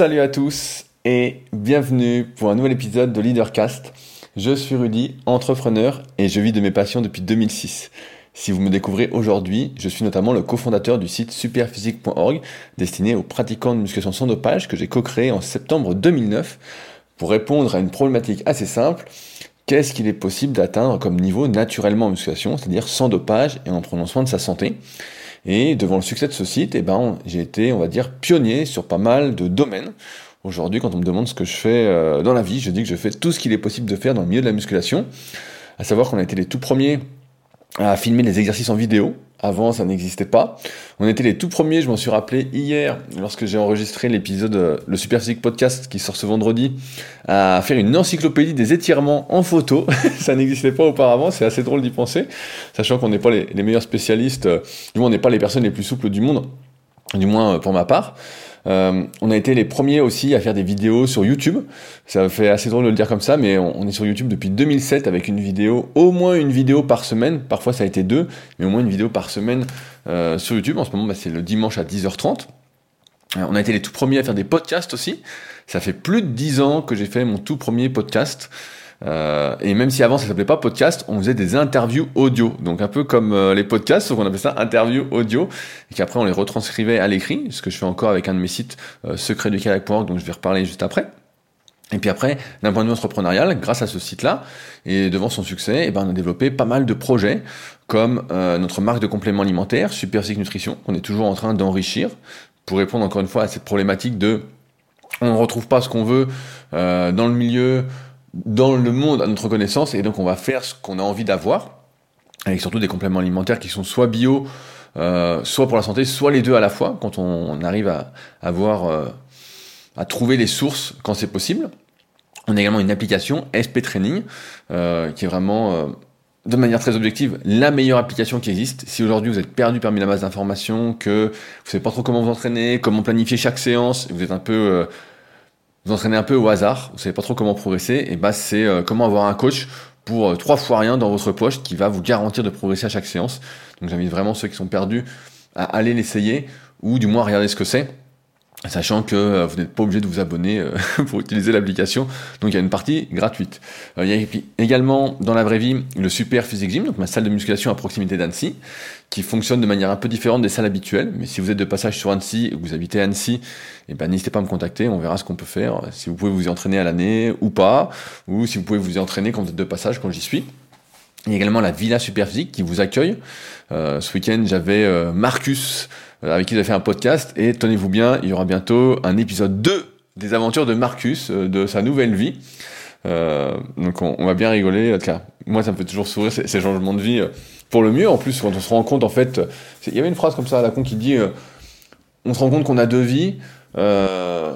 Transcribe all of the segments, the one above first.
Salut à tous et bienvenue pour un nouvel épisode de Leadercast. Je suis Rudy, entrepreneur et je vis de mes passions depuis 2006. Si vous me découvrez aujourd'hui, je suis notamment le cofondateur du site superphysique.org destiné aux pratiquants de musculation sans dopage que j'ai co-créé en septembre 2009 pour répondre à une problématique assez simple. Qu'est-ce qu'il est possible d'atteindre comme niveau naturellement en musculation, c'est-à-dire sans dopage et en prenant soin de sa santé? Et devant le succès de ce site, eh ben, j'ai été, on va dire, pionnier sur pas mal de domaines. Aujourd'hui, quand on me demande ce que je fais euh, dans la vie, je dis que je fais tout ce qu'il est possible de faire dans le milieu de la musculation. À savoir qu'on a été les tout premiers à filmer les exercices en vidéo. Avant, ça n'existait pas. On était les tout premiers, je m'en suis rappelé hier, lorsque j'ai enregistré l'épisode, euh, le Super Physique Podcast qui sort ce vendredi, à faire une encyclopédie des étirements en photo. ça n'existait pas auparavant, c'est assez drôle d'y penser, sachant qu'on n'est pas les, meilleurs spécialistes, euh, du moins on n'est pas les personnes les plus souples du monde, du moins euh, pour ma part. Euh, on a été les premiers aussi à faire des vidéos sur YouTube. Ça fait assez drôle de le dire comme ça, mais on, est sur YouTube depuis 2007 avec une vidéo, au moins une vidéo par semaine. Parfois ça a été deux, mais au moins une vidéo par semaine euh, sur YouTube. En ce moment, bah, c'est le dimanche à 10h30. Euh, on a été les tout premiers à faire des podcasts aussi. Ça fait plus de 10 ans que j'ai fait mon tout premier podcast. Euh, et même si avant ça s'appelait pas podcast, on faisait des interviews audio. Donc un peu comme euh, les podcasts, sauf qu'on appelait ça interview audio. Et qu'après on les retranscrivait à l'écrit, ce que je fais encore avec un de mes sites euh, secretducalac.org, dont je vais reparler juste après. Et puis après, d'un point de vue entrepreneurial, grâce à ce site-là, et devant son succès, eh ben, on a développé pas mal de projets, comme euh, notre marque de compléments alimentaires, Super Nutrition, qu'on est toujours en train d'enrichir, pour répondre encore une fois à cette problématique de on ne retrouve pas ce qu'on veut euh, dans le milieu, dans le monde à notre connaissance, et donc on va faire ce qu'on a envie d'avoir, avec surtout des compléments alimentaires qui sont soit bio, euh, soit pour la santé, soit les deux à la fois, quand on, arrive à avoir, euh, à trouver les sources quand c'est possible. On a également une application SP Training, euh, qui est vraiment, euh, de manière très objective, la meilleure application qui existe. Si aujourd'hui vous êtes perdu parmi la masse d'informations, que vous savez pas trop comment vous entraîner, comment planifier chaque séance, vous êtes un peu vous entraînez un peu au hasard, vous savez pas trop comment progresser, et bah c'est euh, comment avoir un coach pour euh, trois fois rien dans votre poche qui va vous garantir de progresser à chaque séance. Donc j'invite vraiment ceux qui sont perdus à aller l'essayer ou du moins regarder ce que c'est sachant que euh, vous n'êtes pas obligé de vous abonner euh, pour utiliser l'application. Donc il y a une partie gratuite. Euh, il y a également dans la vraie vie le Super Physique Gym, donc ma salle de musculation à proximité d'Annecy, qui fonctionne de manière un peu différente des salles habituelles. Mais si vous êtes de passage sur Annecy et que vous habitez Annecy, eh ben, n'hésitez pas à me contacter, on verra ce qu'on peut faire. Si vous pouvez vous y entraîner à l'année ou pas, ou si vous pouvez vous y entraîner quand vous êtes de passage, quand j'y suis. Il y a également la Villa Superphysique qui vous accueille. Ce week-end, j'avais Marcus avec qui j'ai fait un podcast. Et tenez-vous bien, il y aura bientôt un épisode 2 des aventures de Marcus, euh, de sa nouvelle vie. Euh, donc on, va bien rigoler. Cas, moi, ça me fait toujours sourire ces, changements de vie pour le mieux. En plus, quand on se rend compte, en fait, il y avait une phrase comme ça à la con qui dit on se rend compte qu'on a deux vies. Euh,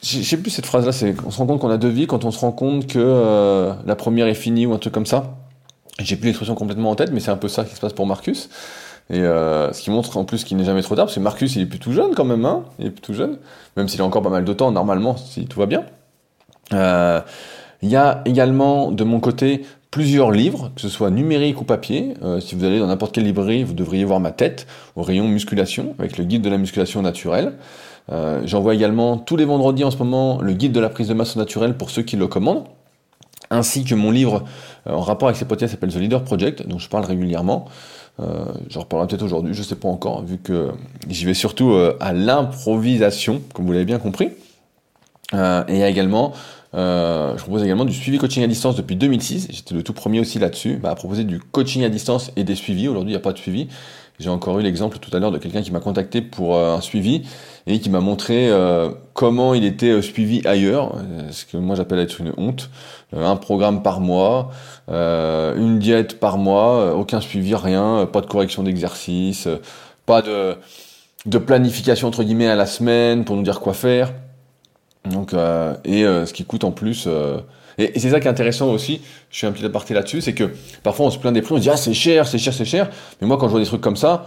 je sais plus cette phrase-là, c'est on se rend compte qu'on a deux vies quand on se rend compte que la première est finie ou un truc comme ça. J'ai plus l'expression complètement en tête, mais c'est un peu ça qui se passe pour Marcus. Et euh, ce qui montre en plus qu'il n'est jamais trop tard, parce que Marcus il est plus tout jeune quand même, hein il est plus tout jeune, même s'il a encore pas mal de temps normalement, si tout va bien. Euh, il y a également de mon côté plusieurs livres, que ce soit numérique ou papier. Euh, si vous allez dans n'importe quelle librairie, vous devriez voir ma tête au rayon musculation, avec le guide de la musculation naturelle. Euh, J'envoie également tous les vendredis en ce moment le guide de la prise de masse naturelle pour ceux qui le commandent ainsi que mon livre euh, en rapport avec ces podcasts s'appelle The Leader Project, dont je parle régulièrement. Euh, J'en reparlerai peut-être aujourd'hui, je sais pas encore, vu que j'y vais surtout euh, à l'improvisation, comme vous l'avez bien compris. Euh, et également, euh, je propose également du suivi coaching à distance depuis 2006. J'étais le tout premier aussi là-dessus, bah, à proposer du coaching à distance et des suivis. Aujourd'hui, il n'y a pas de suivi. J'ai encore eu l'exemple tout à l'heure de quelqu'un qui m'a contacté pour euh, un suivi et qui m'a montré comment il était suivi ailleurs, ce que moi j'appelle être une honte. un programme par mois, une diète par mois, aucun suivi, rien, pas de correction d'exercice, pas de, planification entre guillemets à la semaine pour nous dire quoi faire. Donc, euh, et euh, ce qui coûte en plus. Euh, et, c'est ça qui est intéressant aussi. Je suis un petit aparté là-dessus, c'est que parfois on se plaint des prix, on se dit ah c'est cher, c'est cher, c'est cher. Mais moi quand je vois des trucs comme ça,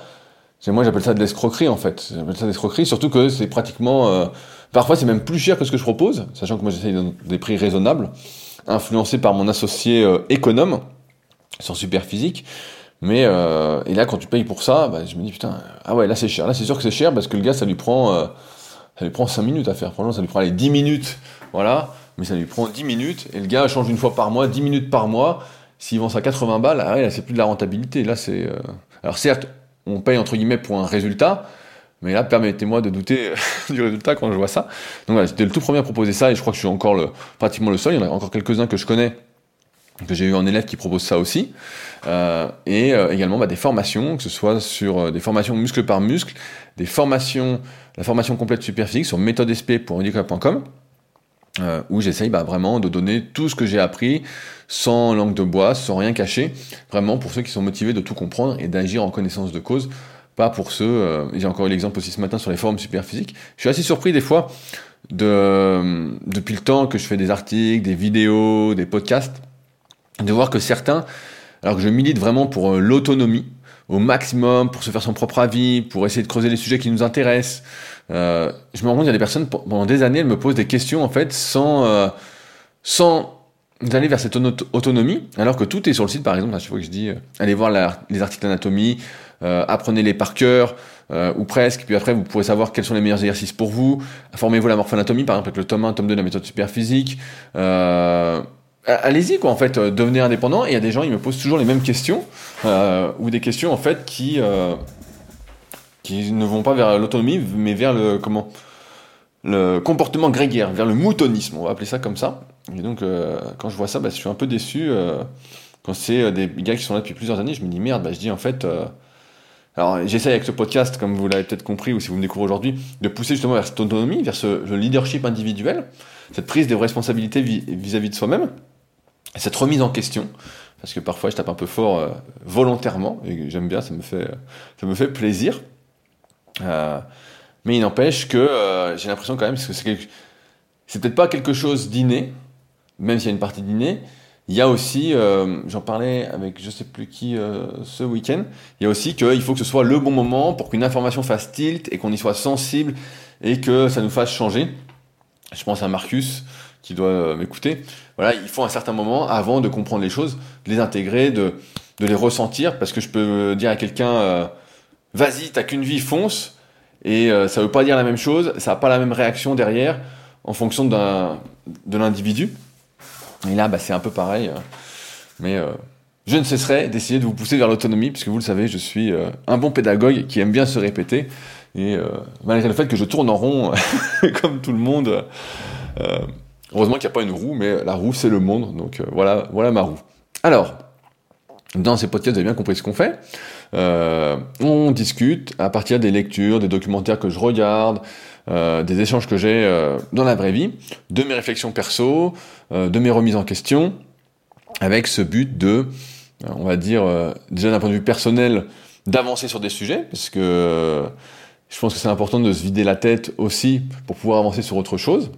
moi j'appelle ça de l'escroquerie en fait. J'appelle ça de l'escroquerie, surtout que c'est pratiquement. parfois c'est même plus cher que ce que je propose, sachant que moi j'essaye des prix raisonnables, influencé par mon associé économe sur Super Physique. Mais et là quand tu payes pour ça, bah, je me dis putain ah ouais là c'est cher, là c'est sûr que c'est cher parce que le gars ça lui prend ça lui prend 5 minutes à faire. Franchement, ça lui prend les 10 minutes, voilà, mais ça lui prend 10 minutes, et le gars change une fois par mois, 10 minutes par mois, s'il vend ça 80 balles, ah là, c'est plus de la rentabilité, là, c'est... Euh, alors certes, on paye, entre guillemets, pour un résultat, mais là, permettez-moi de douter du résultat quand je vois ça. Donc voilà, j'étais le tout premier à proposer ça, et je crois que je suis encore le, pratiquement le seul, il y en a encore quelques-uns que je connais, que j'ai eu en élève qui propose ça aussi, euh, et euh, également bah, des formations, que ce soit sur euh, des formations muscle par muscle, des formations, la formation complète super physique sur méthodesp.handicap.com, euh, où j'essaye bah, vraiment de donner tout ce que j'ai appris sans langue de bois, sans rien cacher, vraiment pour ceux qui sont motivés de tout comprendre et d'agir en connaissance de cause, pour ceux, j'ai encore eu l'exemple aussi ce matin sur les forums super physiques, je suis assez surpris des fois, de, depuis le temps que je fais des articles, des vidéos, des podcasts, de voir que certains, alors que je milite vraiment pour euh, l'autonomie au maximum, pour se faire son propre avis, pour essayer de creuser les sujets qui nous intéressent, euh, je me rends compte qu'il y a des personnes, pendant des années, elles me posent des questions, en fait, sans, euh, sans d'aller vers cette autonomie, alors que tout est sur le site, par exemple, à chaque fois que je dis, allez voir les articles d'anatomie, apprenez-les par cœur, ou presque, puis après vous pourrez savoir quels sont les meilleurs exercices pour vous, formez-vous la morphoanatomie, par exemple avec le tome 1, tome 2 de la méthode superphysique, euh, allez-y quoi en fait euh, devenez indépendant. Et il y a des gens ils me posent toujours les mêmes questions euh, ou des questions en fait qui euh, qui ne vont pas vers l'autonomie mais vers le comment le comportement grégaire vers le moutonisme. On va appeler ça comme ça. Et donc quand je vois ça bah, je suis un peu déçu quand c'est des gars qui sont là depuis plusieurs années je me dis merde bah, je dis en fait alors j'essaie avec ce podcast comme vous l'avez peut-être compris ou si vous me découvrez aujourd'hui de pousser justement vers cette autonomie vers ce leadership individuel cette prise de responsabilité vis-à-vis de soi-même cette remise en question, parce que parfois je tape un peu fort euh, volontairement, et j'aime bien, ça me fait, ça me fait plaisir. Euh, mais il n'empêche que euh, j'ai l'impression quand même que c'est, c'est peut-être pas quelque chose d'inné, même s'il y a une partie d'inné. Il y a aussi, j'en parlais avec je sais plus qui ce week-end, il y a aussi qu'il faut que ce soit le bon moment pour qu'une information fasse tilt et qu'on y soit sensible et que ça nous fasse changer. Je pense à Marcus, qui doit euh, m'écouter, voilà, il faut un certain moment avant de comprendre les choses, de les intégrer, de, de les ressentir, parce que je peux dire à quelqu'un, euh, vas-y, t'as qu'une vie, fonce, et euh, ça veut pas dire la même chose, ça n'a pas la même réaction derrière, en fonction de l'individu. Et là, bah, c'est un peu pareil, mais je ne cesserai d'essayer de vous pousser vers l'autonomie, puisque vous le savez, je suis un bon pédagogue qui aime bien se répéter, et malgré le fait que je tourne en rond, comme tout le monde, Heureusement qu'il n'y a pas une roue, mais la roue, c'est le monde. Donc euh, voilà, voilà ma roue. Alors, dans ces podcasts, vous avez bien compris ce qu'on fait. Euh, on discute à partir des lectures, des documentaires que je regarde, euh, des échanges que j'ai dans la vraie vie, de mes réflexions perso, de mes remises en question, avec ce but de, on va dire, déjà d'un point de vue personnel, d'avancer sur des sujets, parce que je pense que c'est important de se vider la tête aussi pour pouvoir avancer sur autre chose.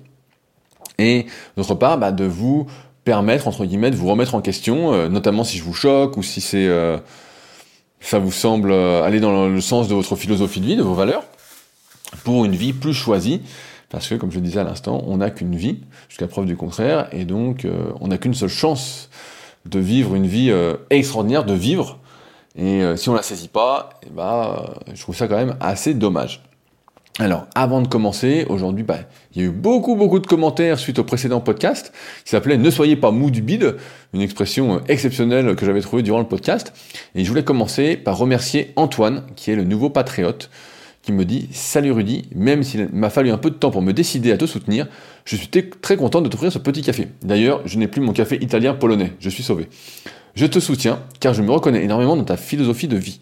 Et d'autre part bah, de vous permettre entre guillemets de vous remettre en question, euh, notamment si je vous choque ou si c'est euh, ça vous semble euh, aller dans le sens de votre philosophie de vie, de vos valeurs, pour une vie plus choisie. Parce que, comme je le disais à l'instant, on n'a qu'une vie, jusqu'à preuve du contraire, et donc on n'a qu'une seule chance de vivre une vie extraordinaire, de vivre. Et si on la saisit pas, eh bah, je trouve ça quand même assez dommage. Alors, avant de commencer, aujourd'hui, bah, il y a eu beaucoup, beaucoup de commentaires suite au précédent podcast qui s'appelait Ne soyez pas mou du bide, une expression euh, exceptionnelle que j'avais trouvée durant le podcast. Et je voulais commencer par remercier Antoine, qui est le nouveau patriote, qui me dit Salut Rudy, même s'il m'a fallu un peu de temps pour me décider à te soutenir, je suis très content de t'offrir ce petit café. D'ailleurs, je n'ai plus mon café italien polonais, je suis sauvé. Je te soutiens car je me reconnais énormément dans ta philosophie de vie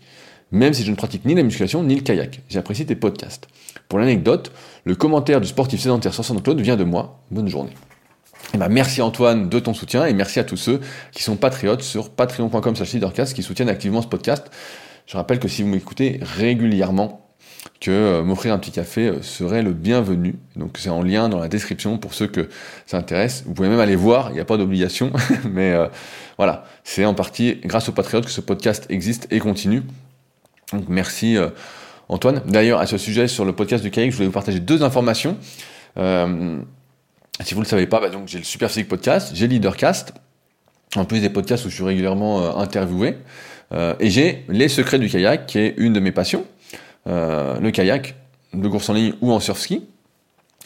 même si je ne pratique ni la musculation ni le kayak. J'apprécie tes podcasts. Pour l'anecdote, le commentaire du sportif sédentaire sur Claude vient de moi. Bonne journée. Eh ben, merci Antoine de ton soutien et merci à tous ceux qui sont patriotes sur patreon.com qui soutiennent activement ce podcast. Je rappelle que si vous m'écoutez régulièrement, que euh, m'offrir un petit café euh, serait le bienvenu. Donc c'est en lien dans la description pour ceux que ça intéresse. Vous pouvez même aller voir, il n'y a pas d'obligation, mais euh, voilà, c'est en partie grâce aux patriotes que ce podcast existe et continue. Donc merci Antoine. D'ailleurs, à ce sujet, sur le podcast du kayak, je voulais vous partager deux informations. Si vous ne le savez pas, bah, j'ai le Super Podcast, j'ai Leadercast, en plus des podcasts où je suis régulièrement interviewé, et j'ai Les Secrets du kayak, qui est une de mes passions, le kayak, de course en ligne ou en surf ski.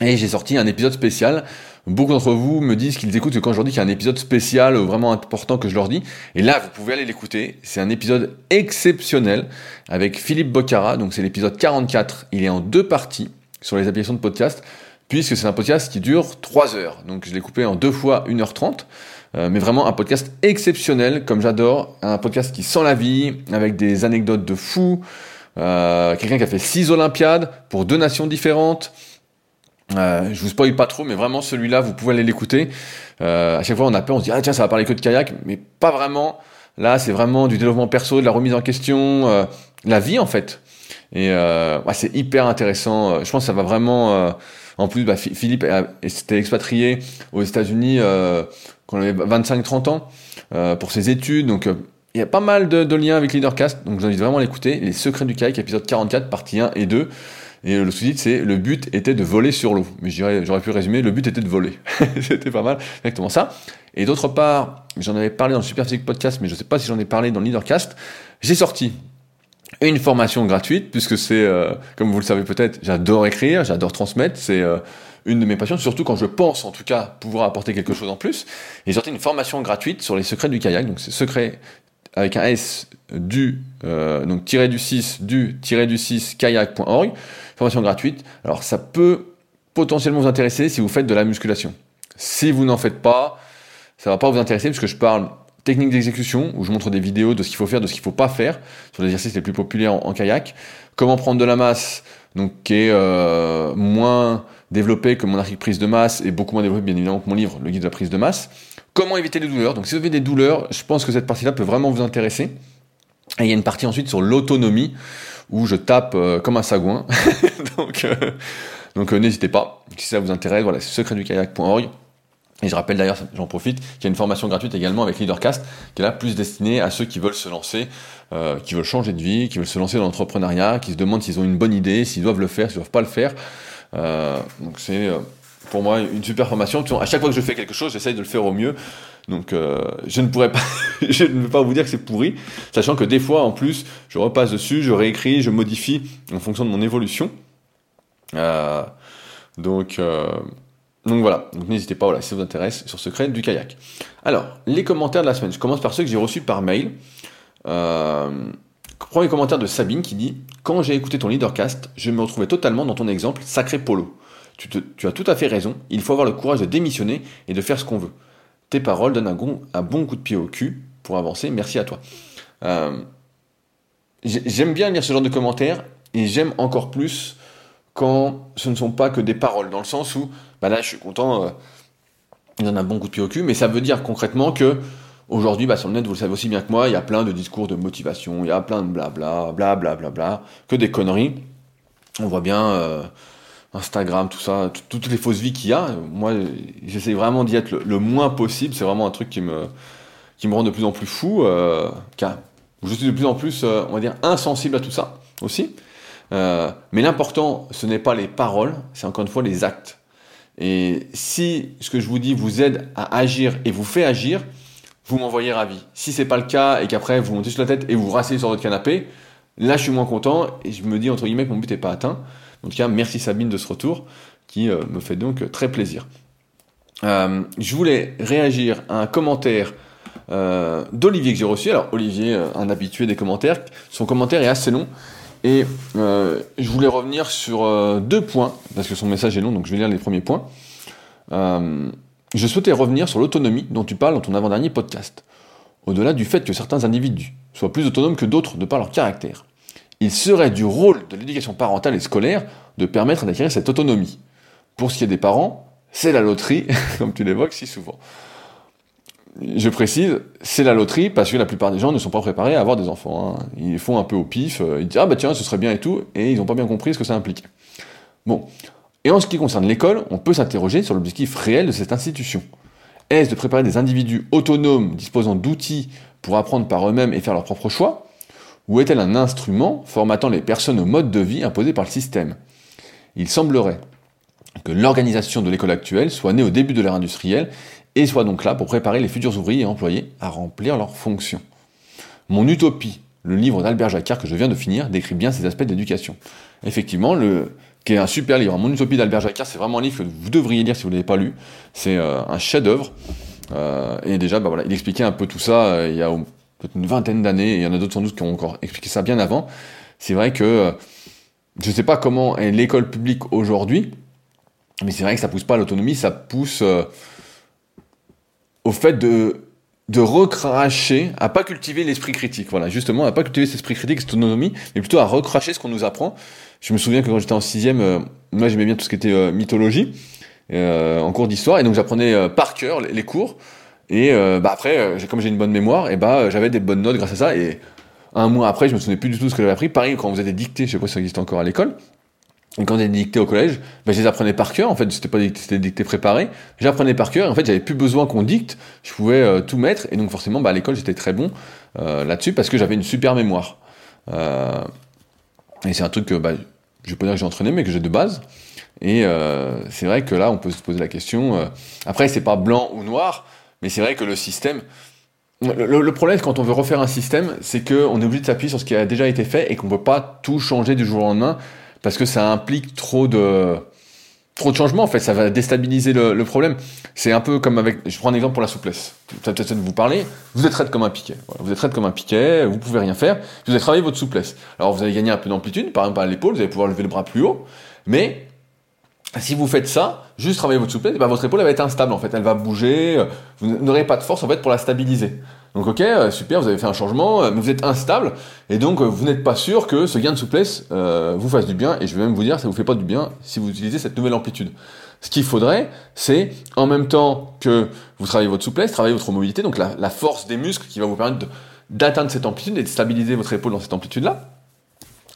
Et j'ai sorti un épisode spécial. Beaucoup d'entre vous me disent qu'ils écoutent quand je leur dis qu'il y a un épisode spécial vraiment important que je leur dis. Et là, vous pouvez aller l'écouter. C'est un épisode exceptionnel avec Philippe Bocara. Donc c'est l'épisode 44. Il est en deux parties sur les applications de podcast puisque c'est un podcast qui dure 3 heures. Donc je l'ai coupé en deux fois 1h30. Euh, mais vraiment un podcast exceptionnel, comme j'adore. Un podcast qui sent la vie, avec des anecdotes de fou. Euh, quelqu'un qui a fait 6 Olympiades pour deux nations différentes. Euh, je vous spoil pas trop, mais vraiment celui-là, vous pouvez aller l'écouter. Euh, à chaque fois, on a peur, on se dit ah tiens, ça va parler que de kayak, mais pas vraiment. Là, c'est vraiment du développement perso, de la remise en question, euh, la vie en fait. Et euh, c'est hyper intéressant. Je pense que ça va vraiment. en plus, bah, Philippe s'était expatrié aux États-Unis quand il avait 25-30 ans pour ses études, donc. Il y a pas mal de, liens avec Leadercast, donc j'invite vraiment à l'écouter. Les secrets du kayak, épisode 44, partie 1 et 2. Et le sous-titre, c'est le but était de voler sur l'eau. Mais j'aurais pu résumer, le but était de voler. C'était pas mal, exactement ça. Et d'autre part, j'en avais parlé dans le Superphysique Podcast, mais je ne sais pas si j'en ai parlé dans le Leadercast. J'ai sorti une formation gratuite, puisque c'est, euh, comme vous le savez peut-être, j'adore écrire, j'adore transmettre, c'est euh, une de mes passions, surtout quand je pense en tout cas pouvoir apporter quelque chose en plus. J'ai sorti une formation gratuite sur les secrets du kayak, donc c'est secret avec un S du, euh, donc tiré du 6, du tiré du 6 kayak.org formation gratuite. Alors ça peut potentiellement vous intéresser si vous faites de la musculation. Si vous n'en faites pas, ça va pas vous intéresser parce que je parle technique d'exécution où je montre des vidéos de ce qu'il faut faire, de ce qu'il faut pas faire sur les exercices les plus populaires en, kayak. Comment prendre de la masse, donc qui est euh, moins développé que mon article prise de masse et beaucoup moins développé bien évidemment que mon livre, le guide de la prise de masse. Comment éviter les douleurs? Donc si vous avez des douleurs, je pense que cette partie-là peut vraiment vous intéresser. Et il y a une partie ensuite sur l'autonomie où je tape euh, comme un sagouin. donc euh, euh, n'hésitez pas, si ça vous intéresse, voilà, c'est secretdukayak.org. Et je rappelle d'ailleurs, j'en profite, qu'il y a une formation gratuite également avec Leadercast, qui est là plus destinée à ceux qui veulent se lancer, qui veulent changer de vie, qui veulent se lancer dans l'entrepreneuriat, qui se demandent s'ils ont une bonne idée, s'ils doivent le faire, s'ils doivent pas le faire. donc c'est pour moi une super formation. À chaque fois que je fais quelque chose, j'essaye de le faire au mieux. Donc euh, je ne pourrais pas, je ne pas vous dire que c'est pourri, sachant que des fois en plus, je repasse dessus, je réécris, je modifie en fonction de mon évolution. Euh, donc euh, donc voilà, donc n'hésitez pas, voilà, si ça vous intéresse, sur Secret du kayak. Alors, les commentaires de la semaine. Je commence par ceux que j'ai reçus par mail. premier commentaire de Sabine qui dit Quand j'ai écouté ton leadercast, je me retrouvais totalement dans ton exemple, sacré polo. Tu, as tout à fait raison, il faut avoir le courage de démissionner et de faire ce qu'on veut. Tes paroles donnent un, bon coup de pied au cul pour avancer. Merci à toi. Euh, j'aime bien lire ce genre de commentaires et j'aime encore plus quand ce ne sont pas que des paroles, dans le sens où, bah là, je suis content, euh, il donne un bon coup de pied au cul, mais ça veut dire concrètement que aujourd'hui, bah, sur le net, vous le savez aussi bien que moi, il y a plein de discours de motivation, il y a plein de blabla, blabla, blabla, que des conneries. On voit bien. Euh, Instagram, tout ça, toutes les fausses vies qu'il y a. Moi, j'essaie vraiment d'y être le, moins possible. C'est vraiment un truc qui me, qui me rend de plus en plus fou. Euh, car je suis de plus en plus, euh, on va dire, insensible à tout ça aussi. Euh, mais l'important, ce n'est pas les paroles, c'est encore une fois les actes. Et si ce que je vous dis vous aide à agir et vous fait agir, vous m'envoyez ravi. Si c'est pas le cas et qu'après vous montez sur la tête et vous rassez sur votre canapé, là je suis moins content et je me dis entre guillemets que mon but n'est pas atteint. En tout cas, merci Sabine de ce retour qui euh, me fait donc très plaisir. Euh, je voulais réagir à un commentaire euh, d'Olivier que j'ai reçu. Alors Olivier, un habitué des commentaires, son commentaire est assez long. Et je voulais revenir sur deux points, parce que son message est long, donc je vais lire les premiers points. je souhaitais revenir sur l'autonomie dont tu parles dans ton avant-dernier podcast. Au-delà du fait que certains individus soient plus autonomes que d'autres de par leur caractère il serait du rôle de l'éducation parentale et scolaire de permettre d'acquérir cette autonomie. Pour ce qui est des parents, c'est la loterie, comme tu l'évoques si souvent. Je précise, c'est la loterie parce que la plupart des gens ne sont pas préparés à avoir des enfants. Hein. Ils font un peu au pif, euh, ils disent ah bah tiens ce serait bien et tout, et ils n'ont pas bien compris ce que ça implique. Bon, et en ce qui concerne l'école, on peut s'interroger sur l'objectif réel de cette institution. Est-ce de préparer des individus autonomes disposant d'outils pour apprendre par eux-mêmes et faire leurs propres choix? Ou est-elle un instrument formatant les personnes au mode de vie imposé par le système? Il semblerait que l'organisation de l'école actuelle soit née au début de l'ère industrielle et soit donc là pour préparer les futurs ouvriers et employés à remplir leurs fonctions. Mon utopie, le livre d'Albert Jacquard que je viens de finir, décrit bien ces aspects d'éducation. Effectivement, qui est un super livre. Mon Utopie d'Albert Jacquard, c'est vraiment un livre que vous devriez lire si vous ne l'avez pas lu. C'est un chef-d'œuvre. et déjà, bah il expliquait un peu tout ça il y a une vingtaine d'années, et il y en a d'autres sans doute qui ont encore expliqué ça bien avant. C'est vrai que je ne sais pas comment est l'école publique aujourd'hui, mais c'est vrai que ça pousse pas à l'autonomie, ça pousse euh, au fait de, de recracher, à pas cultiver l'esprit critique. Voilà, justement, à pas cultiver cet esprit critique, cette autonomie, mais plutôt à recracher ce qu'on nous apprend. Je me souviens que quand j'étais en sixième, euh, moi j'aimais bien tout ce qui était euh, mythologie, en cours d'histoire, et donc j'apprenais par cœur les, cours. Et bah après, comme j'ai une bonne mémoire, et bah j'avais des bonnes notes grâce à ça. Et un mois après, je me souvenais plus du tout de ce que j'avais appris. Pareil, quand vous êtes dicté, je sais pas si ça existe encore à l'école. Et quand j'étais dicté au collège, ben, je les apprenais par cœur. En fait, c'était pas dicté, c'était dicté préparé. J'apprenais par cœur. En fait, j'avais plus besoin qu'on dicte. Je pouvais euh, tout mettre. Et donc, forcément, bah, à l'école, j'étais très bon euh, là-dessus parce que j'avais une super mémoire. Euh, et c'est un truc que, bah, je pas dire que j'ai entraîné, mais que j'ai de base. Et c'est vrai que là, on peut se poser la question. après, c'est pas blanc ou noir, mais c'est vrai que le système, le, problème, quand on veut refaire un système, c'est qu'on est obligé de s'appuyer sur ce qui a déjà été fait et qu'on ne peut pas tout changer du jour au lendemain parce que ça implique trop de trop de changements en fait, ça va déstabiliser le, problème. C'est un peu comme avec, je prends un exemple pour la souplesse. Vous parler. Vous êtes raide comme un piquet. vous êtes raide comme un piquet. Vous pouvez rien faire. Vous allez travailler votre souplesse. Alors vous allez gagner un peu d'amplitude, par exemple à l'épaule, vous allez pouvoir lever le bras plus haut, mais si vous faites ça, juste travailler votre souplesse, bah, votre épaule elle va être instable en fait, elle va bouger, euh, vous n'aurez pas de force en fait pour la stabiliser. Donc ok, euh, super, vous avez fait un changement, euh, mais vous êtes instable et donc vous n'êtes pas sûr que ce gain de souplesse vous fasse du bien. Et je vais même vous dire, ça vous fait pas du bien si vous utilisez cette nouvelle amplitude. Ce qu'il faudrait, c'est en même temps que vous travaillez votre souplesse, travailler votre mobilité, donc la, la force des muscles qui va vous permettre d'atteindre cette amplitude et de stabiliser votre épaule dans cette amplitude-là.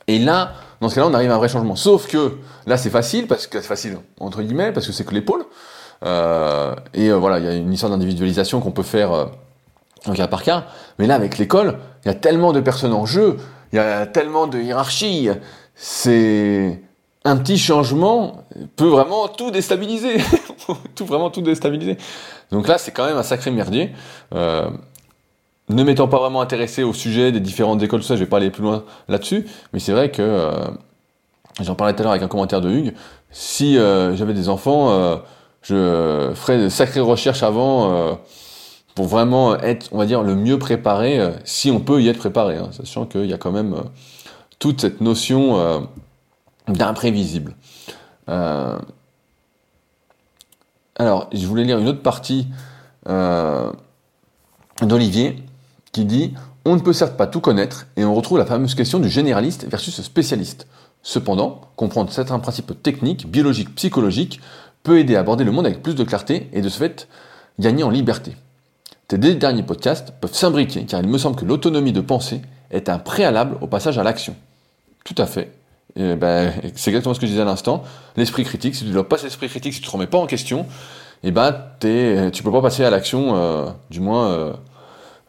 Et là, dans ce cas-là, on arrive à un vrai changement. Sauf que là, c'est facile, parce que c'est facile, entre guillemets, parce que c'est que l'épaule. Euh, et euh, voilà, il y a une histoire d'individualisation qu'on peut faire euh, cas par cas. Mais là, avec l'école, il y a tellement de personnes en jeu, il y a tellement de hiérarchie. C'est un petit changement peut vraiment tout déstabiliser, tout vraiment tout déstabiliser. Donc là, c'est quand même un sacré merdier. Euh, ne m'étant pas vraiment intéressé au sujet des différentes écoles, tout ça, je vais pas aller plus loin là-dessus, mais c'est vrai que, euh, j'en parlais tout à l'heure avec un commentaire de Hugues, si euh, j'avais des enfants, euh, je ferais de sacrées recherches avant pour vraiment être, on va dire, le mieux préparé, si on peut y être préparé, hein, sachant qu'il y a quand même toute cette notion d'imprévisible. alors, je voulais lire une autre partie d'Olivier qui dit On ne peut certes pas tout connaître, et on retrouve la fameuse question du généraliste versus spécialiste. Cependant, comprendre certains principes techniques, biologiques, psychologiques peut aider à aborder le monde avec plus de clarté et de ce fait gagner en liberté. Tes deux derniers podcasts peuvent s'imbriquer car il me semble que l'autonomie de pensée est un préalable au passage à l'action. Tout à fait. Ben, c'est exactement ce que je disais à l'instant. L'esprit critique, si tu ne développes pas cet esprit critique, si tu ne te remets pas en question, et eh ben, tu peux pas passer à l'action, euh, du moins euh,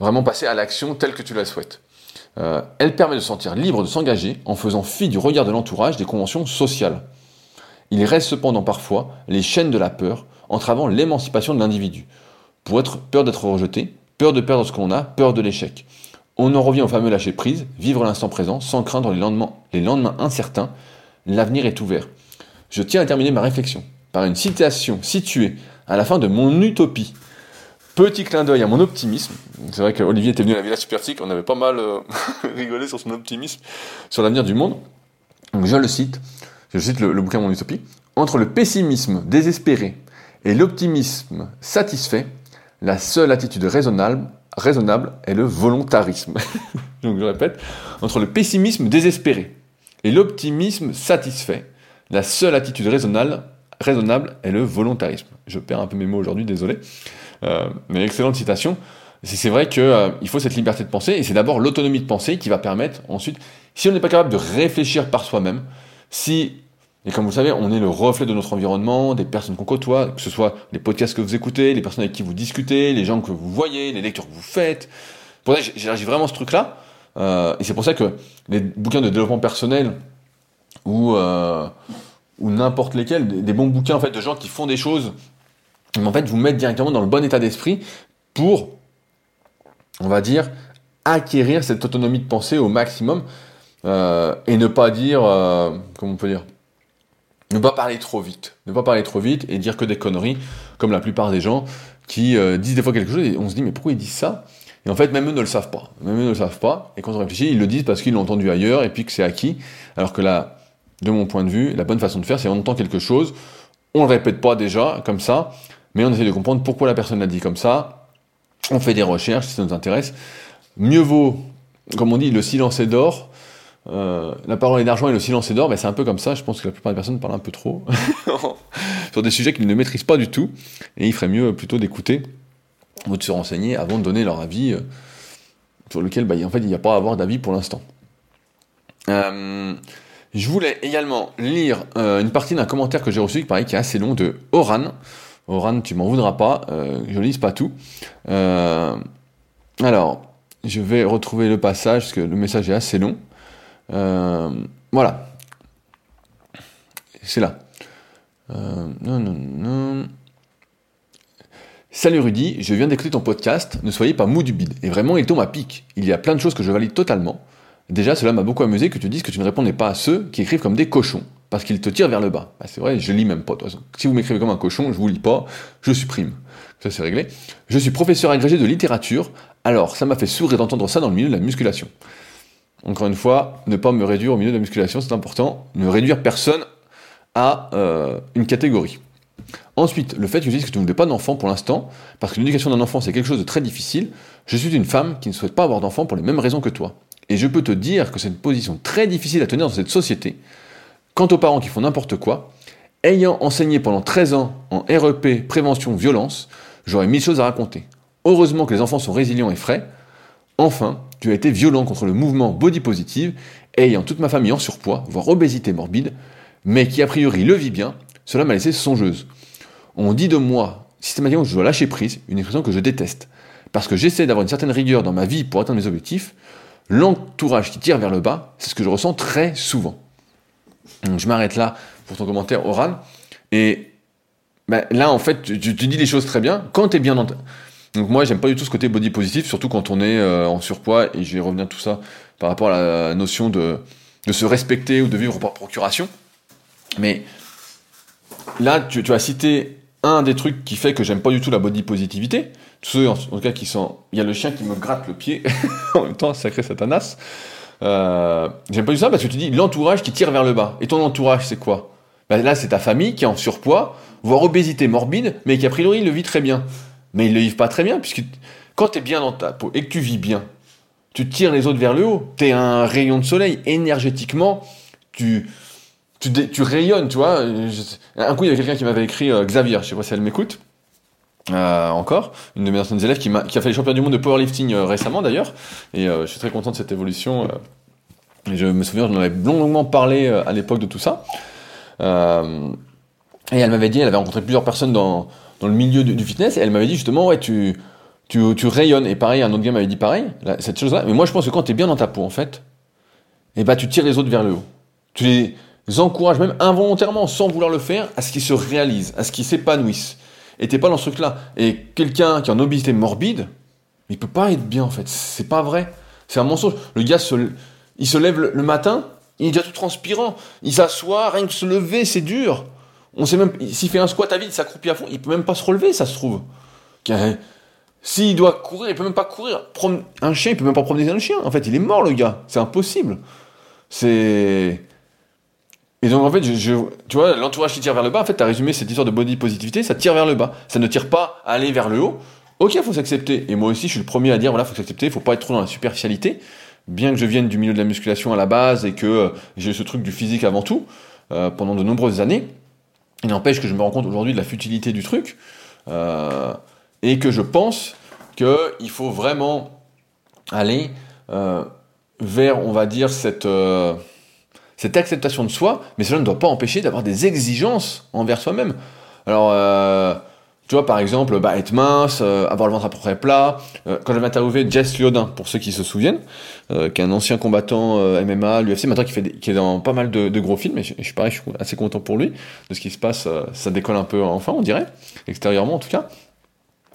vraiment passer à l'action telle que tu la souhaites. Euh, elle permet de se sentir libre de s'engager en faisant fi du regard de l'entourage des conventions sociales. Il reste cependant parfois les chaînes de la peur entravant l'émancipation de l'individu. Pour être peur d'être rejeté, peur de perdre ce qu'on a, peur de l'échec. On en revient au fameux lâcher prise, vivre l'instant présent sans craindre les lendemains incertains. L'avenir est ouvert. Je tiens à terminer ma réflexion par une citation située à la fin de mon utopie, Petit clin d'œil à mon optimisme. C'est vrai qu'Olivier était venu à la Villa Supertique, on avait pas mal euh, rigolé sur son optimisme, sur l'avenir du monde. Donc je le cite, je cite le, bouquin Mon Utopie. Entre le pessimisme désespéré et l'optimisme satisfait, la seule attitude raisonnable, raisonnable est le volontarisme. Donc je répète, entre le pessimisme désespéré et l'optimisme satisfait, la seule attitude raisonnable, raisonnable est le volontarisme. Je perds un peu mes mots aujourd'hui, désolé. Euh, mais excellente citation. C'est vrai qu'il euh, faut cette liberté de penser, et c'est d'abord l'autonomie de penser qui va permettre ensuite, si on n'est pas capable de réfléchir par soi-même, si, et comme vous le savez, on est le reflet de notre environnement, des personnes qu'on côtoie, que ce soit les podcasts que vous écoutez, les personnes avec qui vous discutez, les gens que vous voyez, les lectures que vous faites. Pour ça, j'élargis vraiment ce truc-là, euh, et c'est pour ça que les bouquins de développement personnel, ou, ou n'importe lesquels, des, bons bouquins en fait de gens qui font des choses mais en fait vous mettre directement dans le bon état d'esprit pour, on va dire, acquérir cette autonomie de pensée au maximum euh, et ne pas dire, euh, comment on peut dire, ne pas parler trop vite. Ne pas parler trop vite et dire que des conneries, comme la plupart des gens qui euh, disent des fois quelque chose et on se dit mais pourquoi ils disent ça? Et en fait, même eux ne le savent pas. Même eux ne le savent pas. Et quand on réfléchit, ils le disent parce qu'ils l'ont entendu ailleurs et puis que c'est acquis. Alors que là, de mon point de vue, la bonne façon de faire, c'est on entend quelque chose, on le répète pas déjà comme ça, mais on essaie de comprendre pourquoi la personne l'a dit comme ça. On fait des recherches si ça nous intéresse. Mieux vaut, comme on dit, le silence est d'or euh, la parole est d'argent et le silence est d'or, mais c'est un peu comme ça. Je pense que la plupart des personnes parlent un peu trop sur des sujets qu'ils ne maîtrisent pas du tout. Et il ferait mieux plutôt d'écouter ou de se renseigner avant de donner leur avis euh, sur lequel bah, en fait, il n'y a pas à avoir d'avis pour l'instant. Euh, je voulais également lire une partie d'un commentaire que j'ai reçu qui paraît qui est assez long de Oran. Oran, tu m'en voudras pas, je lise pas tout. alors, je vais retrouver le passage parce que le message est assez long. Euh, voilà. C'est là. Euh, non, non, non. Salut Rudy, je viens d'écouter ton podcast, ne soyez pas mou du bide. Et vraiment, il tombe à pic. Il y a plein de choses que je valide totalement. Déjà, cela m'a beaucoup amusé que tu dises que tu ne répondais pas à ceux qui écrivent comme des cochons, parce qu'ils te tirent vers le bas. Bah, c'est vrai, je lis même pas, de toute façon. Si vous m'écrivez comme un cochon, je vous lis pas, je supprime. Ça, c'est réglé. Je suis professeur agrégé de littérature, alors ça m'a fait sourire d'entendre ça dans le milieu de la musculation. Encore une fois, ne pas me réduire au milieu de la musculation, c'est important. Ne réduire personne à euh, une catégorie. Ensuite, le fait que tu dises que tu ne voulais pas d'enfant pour l'instant, parce que l'éducation d'un enfant c'est quelque chose de très difficile, je suis une femme qui ne souhaite pas avoir d'enfant pour les mêmes raisons que toi. Et je peux te dire que c'est une position très difficile à tenir dans cette société. Quant aux parents qui font n'importe quoi, ayant enseigné pendant 13 ans en REP, prévention, violence, j'aurais mille choses à raconter. Heureusement que les enfants sont résilients et frais. Enfin, tu as été violent contre le mouvement body positive, ayant toute ma famille en surpoids, voire obésité morbide, mais qui a priori le vit bien, cela m'a laissé songeuse. On dit de moi systématiquement que je dois lâcher prise, une expression que je déteste, parce que j'essaie d'avoir une certaine rigueur dans ma vie pour atteindre mes objectifs, l'entourage qui tire vers le bas, c'est ce que je ressens très souvent. Je m'arrête là pour ton commentaire oral, et ben, là en fait tu, dis les choses très bien, quand tu es bien dans ta... Donc moi, j'aime pas du tout ce côté body positif, surtout quand on est euh, en surpoids, et je vais revenir à tout ça par rapport à la notion de, de se respecter ou de vivre par procuration. Mais là, tu, as cité un des trucs qui fait que j'aime pas du tout la body positivité. Tous ceux, en, tout cas, qui sont... Il y a le chien qui me gratte le pied, en même temps, sacré satanas. Euh, j'aime pas du tout ça parce que tu dis l'entourage qui tire vers le bas. Et ton entourage, c'est quoi? Ben Là, c'est ta famille qui est en surpoids, voire obésité morbide, mais qui a priori le vit très bien mais ils le vivent pas très bien, puisque quand tu es bien dans ta peau et que tu vis bien, tu tires les autres vers le haut. Tu es un rayon de soleil. Énergétiquement, tu, rayonnes, tu vois. Un coup, il y avait quelqu'un qui m'avait écrit, euh, Xavier, je sais pas si elle m'écoute, euh, encore, une de mes anciennes élèves qui, a, fait les champions du monde de powerlifting euh, récemment d'ailleurs. Et je suis très content de cette évolution. et je me souviens, j'en avais longuement parlé à l'époque de tout ça. et elle m'avait dit, elle avait rencontré plusieurs personnes dans le milieu du, fitness, et elle m'avait dit justement, ouais, tu, rayonnes. Et pareil, un autre gars m'avait dit pareil, cette chose-là. Mais moi, je pense que quand tu es bien dans ta peau, en fait, et eh ben, tu tires les autres vers le haut. Tu les encourages même involontairement, sans vouloir le faire, à ce qu'ils se réalisent, à ce qu'ils s'épanouissent. Et pas dans ce truc-là. Et quelqu'un qui est en obésité morbide, il peut pas être bien, en fait. C'est pas vrai. C'est un mensonge. Le gars, se, il se lève le, le matin, il est déjà tout transpirant. Il s'assoit, rien que se lever, c'est dur. On sait même, s'il fait un squat à vide, il s'accroupit à fond, il peut même pas se relever, ça se trouve. S'il doit courir, il peut même pas courir. Un chien, il peut même pas promener un chien. En fait, il est mort, le gars. C'est impossible. C'est. Et donc, en fait, je, tu vois, l'entourage qui tire vers le bas, en fait, tu as résumé cette histoire de body positivité, ça tire vers le bas. Ça ne tire pas à aller vers le haut. Ok, faut s'accepter. Et moi aussi, je suis le premier à dire, voilà, faut s'accepter, faut pas être trop dans la superficialité. Bien que je vienne du milieu de la musculation à la base et que euh, j'ai ce truc du physique avant tout, euh, pendant de nombreuses années, il n'empêche que je me rends compte aujourd'hui de la futilité du truc, euh, et que je pense qu'il faut vraiment aller euh, vers, on va dire, cette, euh, cette acceptation de soi, mais cela ne doit pas empêcher d'avoir des exigences envers soi-même. Alors, tu vois, par exemple, bah, être mince, euh, avoir le ventre à peu près plat. Euh, quand j'avais interviewé Jess Liodin, pour ceux qui se souviennent, euh, qui est un ancien combattant MMA, l'UFC, maintenant qui, fait qui est dans pas mal de, gros films, et je, suis je suis assez content pour lui, de ce qui se passe, ça décolle un peu enfin, on dirait, extérieurement en tout cas.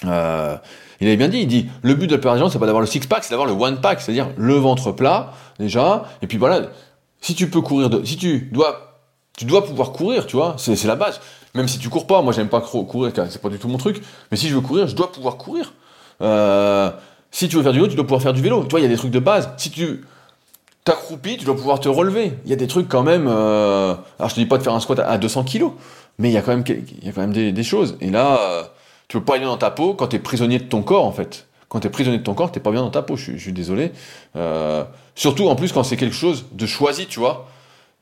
il avait bien dit, il dit, le but de la plupart des gens, c'est pas d'avoir le six-pack, c'est d'avoir le one-pack, c'est-à-dire le ventre plat, déjà, et puis voilà, si tu peux courir de, si tu dois Tu dois pouvoir courir, tu vois, c'est la base. Même si tu cours pas, moi j'aime pas courir, c'est pas du tout mon truc, mais si je veux courir, je dois pouvoir courir. Euh, si tu veux faire du vélo, tu dois pouvoir faire du vélo. Tu il y a des trucs de base. Si tu t'accroupis, tu dois pouvoir te relever. Il y a des trucs quand même. Euh, alors je te dis pas de faire un squat à 200 kilos, mais il y a quand même, il y a quand même des, choses. Et là, euh, tu peux pas aller dans ta peau quand tu es prisonnier de ton corps en fait. Quand tu es prisonnier de ton corps, t'es pas bien dans ta peau. Je, suis désolé. surtout en plus quand c'est quelque chose de choisi, tu vois.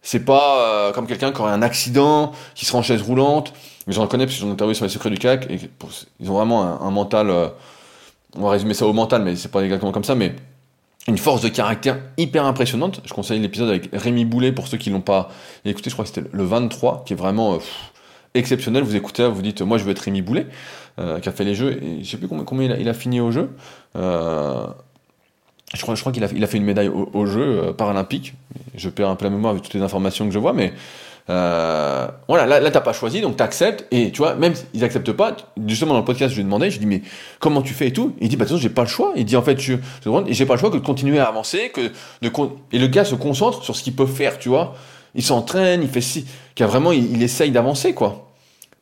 C'est pas euh, comme quelqu'un qui aurait un accident, qui sera en chaise roulante. Mais j'en connais parce que j'en interviewé sur les secrets du CAC. Et ils ont vraiment un, mental. Euh, on va résumer ça au mental, mais c'est pas exactement comme ça. Mais une force de caractère hyper impressionnante. Je conseille l'épisode avec Rémi Boulet pour ceux qui l'ont pas écouté. Je crois que c'était le 23, qui est vraiment euh, exceptionnel. Vous écoutez, vous dites, moi je veux être Rémi Boulet, qui a fait les jeux. Et je sais plus combien, il, a, fini au jeu. Je crois, je crois qu'il a, fait une médaille au, au jeu euh, paralympique. Je perds un peu la mémoire avec toutes les informations que je vois, mais euh, voilà, là, là t'as pas choisi, donc t'acceptes, et tu vois, même s'ils acceptent pas, justement dans le podcast, je lui ai demandé, je lui ai dit, mais comment tu fais et tout? Il dit, bah de toute façon, j'ai pas le choix. Il dit, en fait, je, et j'ai pas le choix que de continuer à avancer, que de, et le gars se concentre sur ce qu'il peut faire, tu vois. Il s'entraîne, il fait si, qu'il vraiment, il essaye d'avancer, quoi.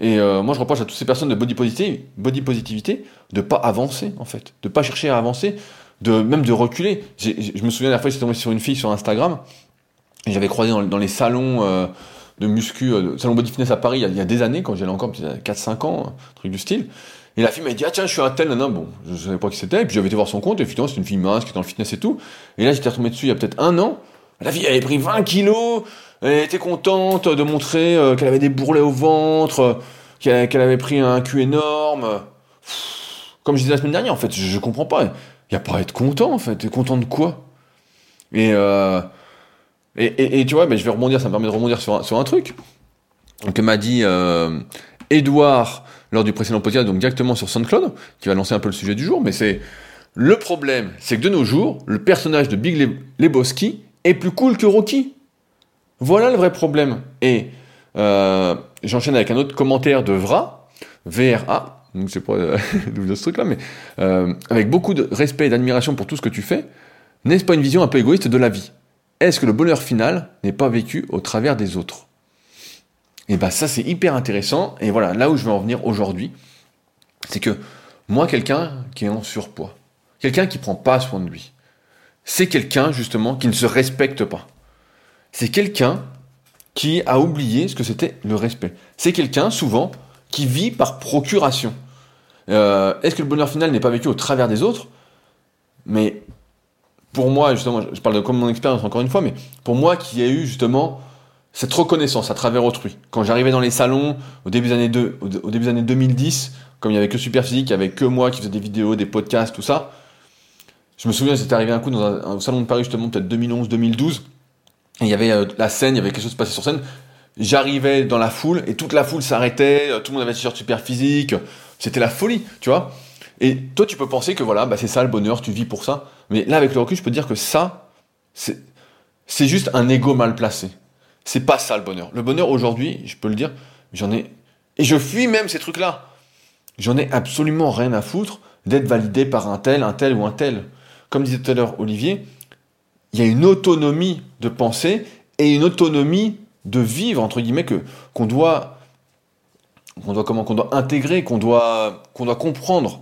Et euh, moi, je reproche à toutes ces personnes de body positivité, body positivité de pas avancer, en fait, de pas chercher à avancer de même de reculer. je me souviens la fois, j'étais tombé sur une fille sur Instagram, et j'avais croisé dans, les salons euh, de muscu, euh, salon body fitness à Paris, il y a, des années, quand j'allais encore, peut-être 4-5 ans, truc du style. Et la fille m'a dit, ah tiens, je suis un tel, non, bon, je savais pas qui c'était, et puis j'avais été voir son compte, et finalement, c'est une fille mince qui est dans le fitness et tout. Et là, j'étais retombé dessus il y a peut-être un an. La fille avait pris 20 kilos, elle était contente de montrer euh, qu'elle avait des bourrelets au ventre, qu'elle avait pris un cul énorme. Comme je disais la semaine dernière, en fait, je, comprends pas il n'y a pas à être content en fait. T'es content de quoi? Euh, et, et, tu vois, mais je vais rebondir, ça me permet de rebondir sur un, sur un truc que m'a dit euh, Edouard lors du précédent podcast, donc directement sur SoundCloud, qui va lancer un peu le sujet du jour, mais c'est le problème, c'est que de nos jours, le personnage de Big Lebowski est plus cool que Rocky. Voilà le vrai problème. Et euh, j'enchaîne avec un autre commentaire de Vra, VRA, donc c'est pas euh, d'où ce truc-là, mais euh, avec beaucoup de respect et d'admiration pour tout ce que tu fais, n'est-ce pas une vision un peu égoïste de la vie? Est-ce que le bonheur final n'est pas vécu au travers des autres? Et bien ça c'est hyper intéressant, et voilà, là où je veux en venir aujourd'hui, c'est que moi, quelqu'un qui est en surpoids, quelqu'un qui prend pas soin de lui, c'est quelqu'un justement qui ne se respecte pas. C'est quelqu'un qui a oublié ce que c'était le respect. C'est quelqu'un souvent qui vit par procuration. Euh, est-ce que le bonheur final n'est pas vécu au travers des autres? Mais pour moi, justement, je parle de comme mon expérience encore une fois, mais pour moi qui ai eu justement cette reconnaissance à travers autrui. Quand j'arrivais dans les salons au début des années, au début des années 2010, comme il n'y avait que Superphysique, il n'y avait que moi qui faisais des vidéos, des podcasts, tout ça, je me souviens, c'était arrivé un coup dans un, salon de Paris justement, peut-être 2011-2012, et il y avait euh, la scène, il y avait quelque chose qui passait sur scène, j'arrivais dans la foule et toute la foule s'arrêtait, euh, tout le monde avait un t-shirt super physique, c'était la folie, tu vois. Et toi, tu peux penser que voilà, bah, c'est ça le bonheur, tu vis pour ça. Mais là, avec le recul, je peux dire que ça, c'est, c'est juste un ego mal placé. C'est pas ça le bonheur. Le bonheur aujourd'hui, je peux le dire, j'en ai. Et je fuis même ces trucs-là. J'en ai absolument rien à foutre d'être validé par un tel, un tel ou un tel. Comme disait tout à l'heure Olivier, il y a une autonomie de pensée et une autonomie de vivre entre guillemets que qu'on doit qu'on doit comment qu'on doit intégrer qu'on doit qu'on doit comprendre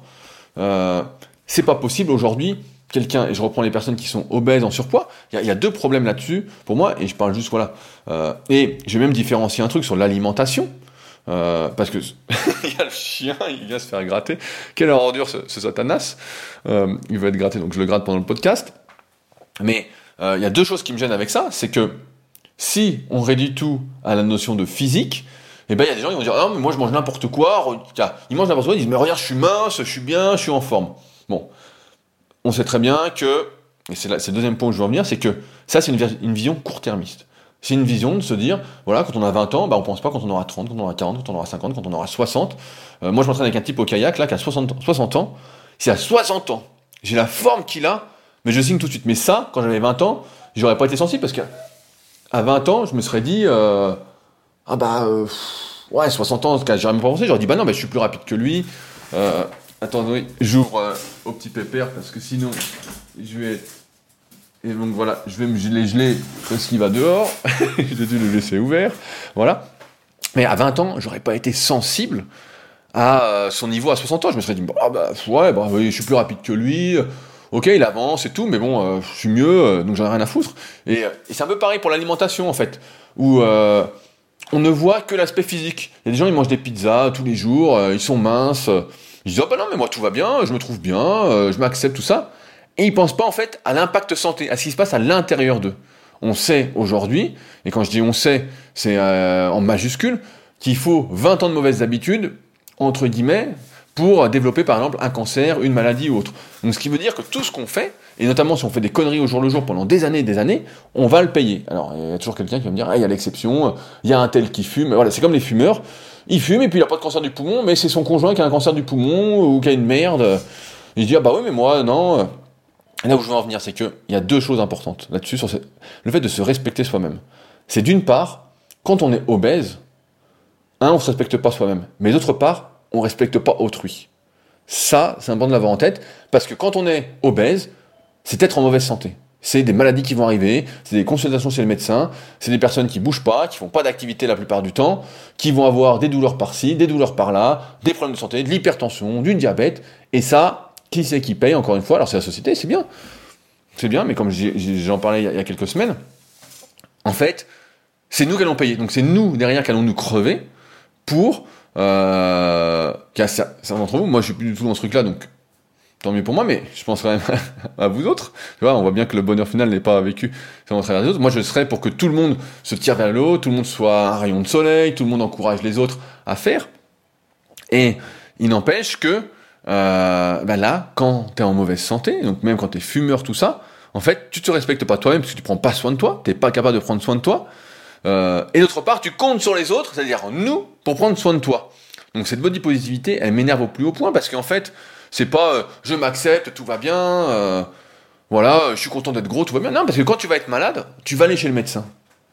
euh, c'est pas possible aujourd'hui quelqu'un et je reprends les personnes qui sont obèses en surpoids il y, a deux problèmes là-dessus pour moi et je parle juste voilà euh, et je vais même différencier un truc sur l'alimentation euh, parce que il y a le chien, il vient se faire gratter. Quelle ordure ce, ce satanas Il va être gratté, donc je le gratte pendant le podcast. Mais il y a deux choses qui me gênent avec ça, c'est que si on réduit tout à la notion de physique, eh ben il y a des gens qui vont dire non mais moi je mange n'importe quoi, ils mangent n'importe quoi, ils disent mais regarde je suis mince, je suis bien, je suis en forme. Bon, on sait très bien que et c'est le deuxième point où je veux en venir, c'est que ça c'est une, vision court-termiste. C'est une vision de se dire, voilà, quand on a 20 ans, bah, on pense pas quand on aura 30, quand on aura 40, quand on aura 50, quand on aura 60. Euh, moi, je m'entraîne avec un type au kayak, là, qui a 60, 60 ans. C'est à 60 ans, j'ai la forme qu'il a, mais je signe tout de suite. Mais ça, quand j'avais 20 ans, j'aurais pas été sensible parce que à 20 ans, je me serais dit, euh, ah bah, euh, ouais, 60 ans, j'aurais même pas pensé, j'aurais dit, bah non, mais je suis plus rapide que lui. Euh, attendez, j'ouvre au petit pépère parce que sinon, je vais Et donc voilà, je vais me geler, geler parce qu'il va dehors. J'ai dû le laisser ouvert. Voilà. Mais à 20 ans, j'aurais pas été sensible à son niveau à 60 ans. Je me serais dit, bah, bah ouais, bah, je suis plus rapide que lui. Ok, il avance et tout, mais bon, euh, je suis mieux, euh, donc j'en ai rien à foutre. Et, et c'est un peu pareil pour l'alimentation, en fait, où on ne voit que l'aspect physique. Il y a des gens, ils mangent des pizzas tous les jours, ils sont minces. Ils disent, oh bah non, mais moi tout va bien, je me trouve bien, je m'accepte, tout ça. Et ils pensent pas, en fait, à l'impact santé, à ce qui se passe à l'intérieur d'eux. On sait aujourd'hui, et quand je dis on sait, c'est en majuscule, qu'il faut 20 ans de mauvaises habitudes entre guillemets, pour développer par exemple un cancer, une maladie ou autre. Donc ce qui veut dire que tout ce qu'on fait, et notamment si on fait des conneries au jour le jour pendant des années et des années, on va le payer. Alors il y a toujours quelqu'un qui va me dire, ah, il y a l'exception, il y a un tel qui fume, voilà, c'est comme les fumeurs, il fume et puis il n'a pas de cancer du poumon, mais c'est son conjoint qui a un cancer du poumon ou qui a une merde. Il dit, ah bah oui, mais moi, non. Et là où je veux en venir, c'est qu'il y a deux choses importantes là-dessus, sur le fait de se respecter soi-même. C'est d'une part, quand on est obèse, un, on ne se respecte pas soi-même, mais d'autre part, on respecte pas autrui. Ça, c'est important de l'avoir en tête, parce que quand on est obèse, c'est être en mauvaise santé. C'est des maladies qui vont arriver, c'est des consultations chez le médecin, c'est des personnes qui bougent pas, qui font pas d'activité la plupart du temps, qui vont avoir des douleurs par-ci, des douleurs par-là, des problèmes de santé, de l'hypertension, du diabète, et ça, qui c'est qui paye encore une fois? Alors c'est la société, c'est bien. C'est bien, mais comme j'en parlais il y a quelques semaines, en fait, c'est nous qui allons payer. Donc c'est nous derrière qui allons nous crever pour euh, certains d'entre vous, moi je suis plus du tout dans ce truc-là, donc tant mieux pour moi, mais je pense quand même à vous autres. Tu vois, on voit bien que le bonheur final n'est pas vécu à travers les autres. Moi je serais pour que tout le monde se tire vers le haut, tout le monde soit un rayon de soleil, tout le monde encourage les autres à faire. Et il n'empêche que euh, ben là, quand tu es en mauvaise santé, donc même quand tu es fumeur, tout ça, en fait, tu te respectes pas toi-même parce que tu prends pas soin de toi, t'es pas capable de prendre soin de toi. Euh, et d'autre part, tu comptes sur les autres, c'est-à-dire nous, pour prendre soin de toi. Donc cette body positivité, elle m'énerve au plus haut point parce qu'en fait, c'est pas euh, je m'accepte, tout va bien, euh, voilà, je suis content d'être gros, tout va bien. Non, parce que quand tu vas être malade, tu vas aller chez le médecin.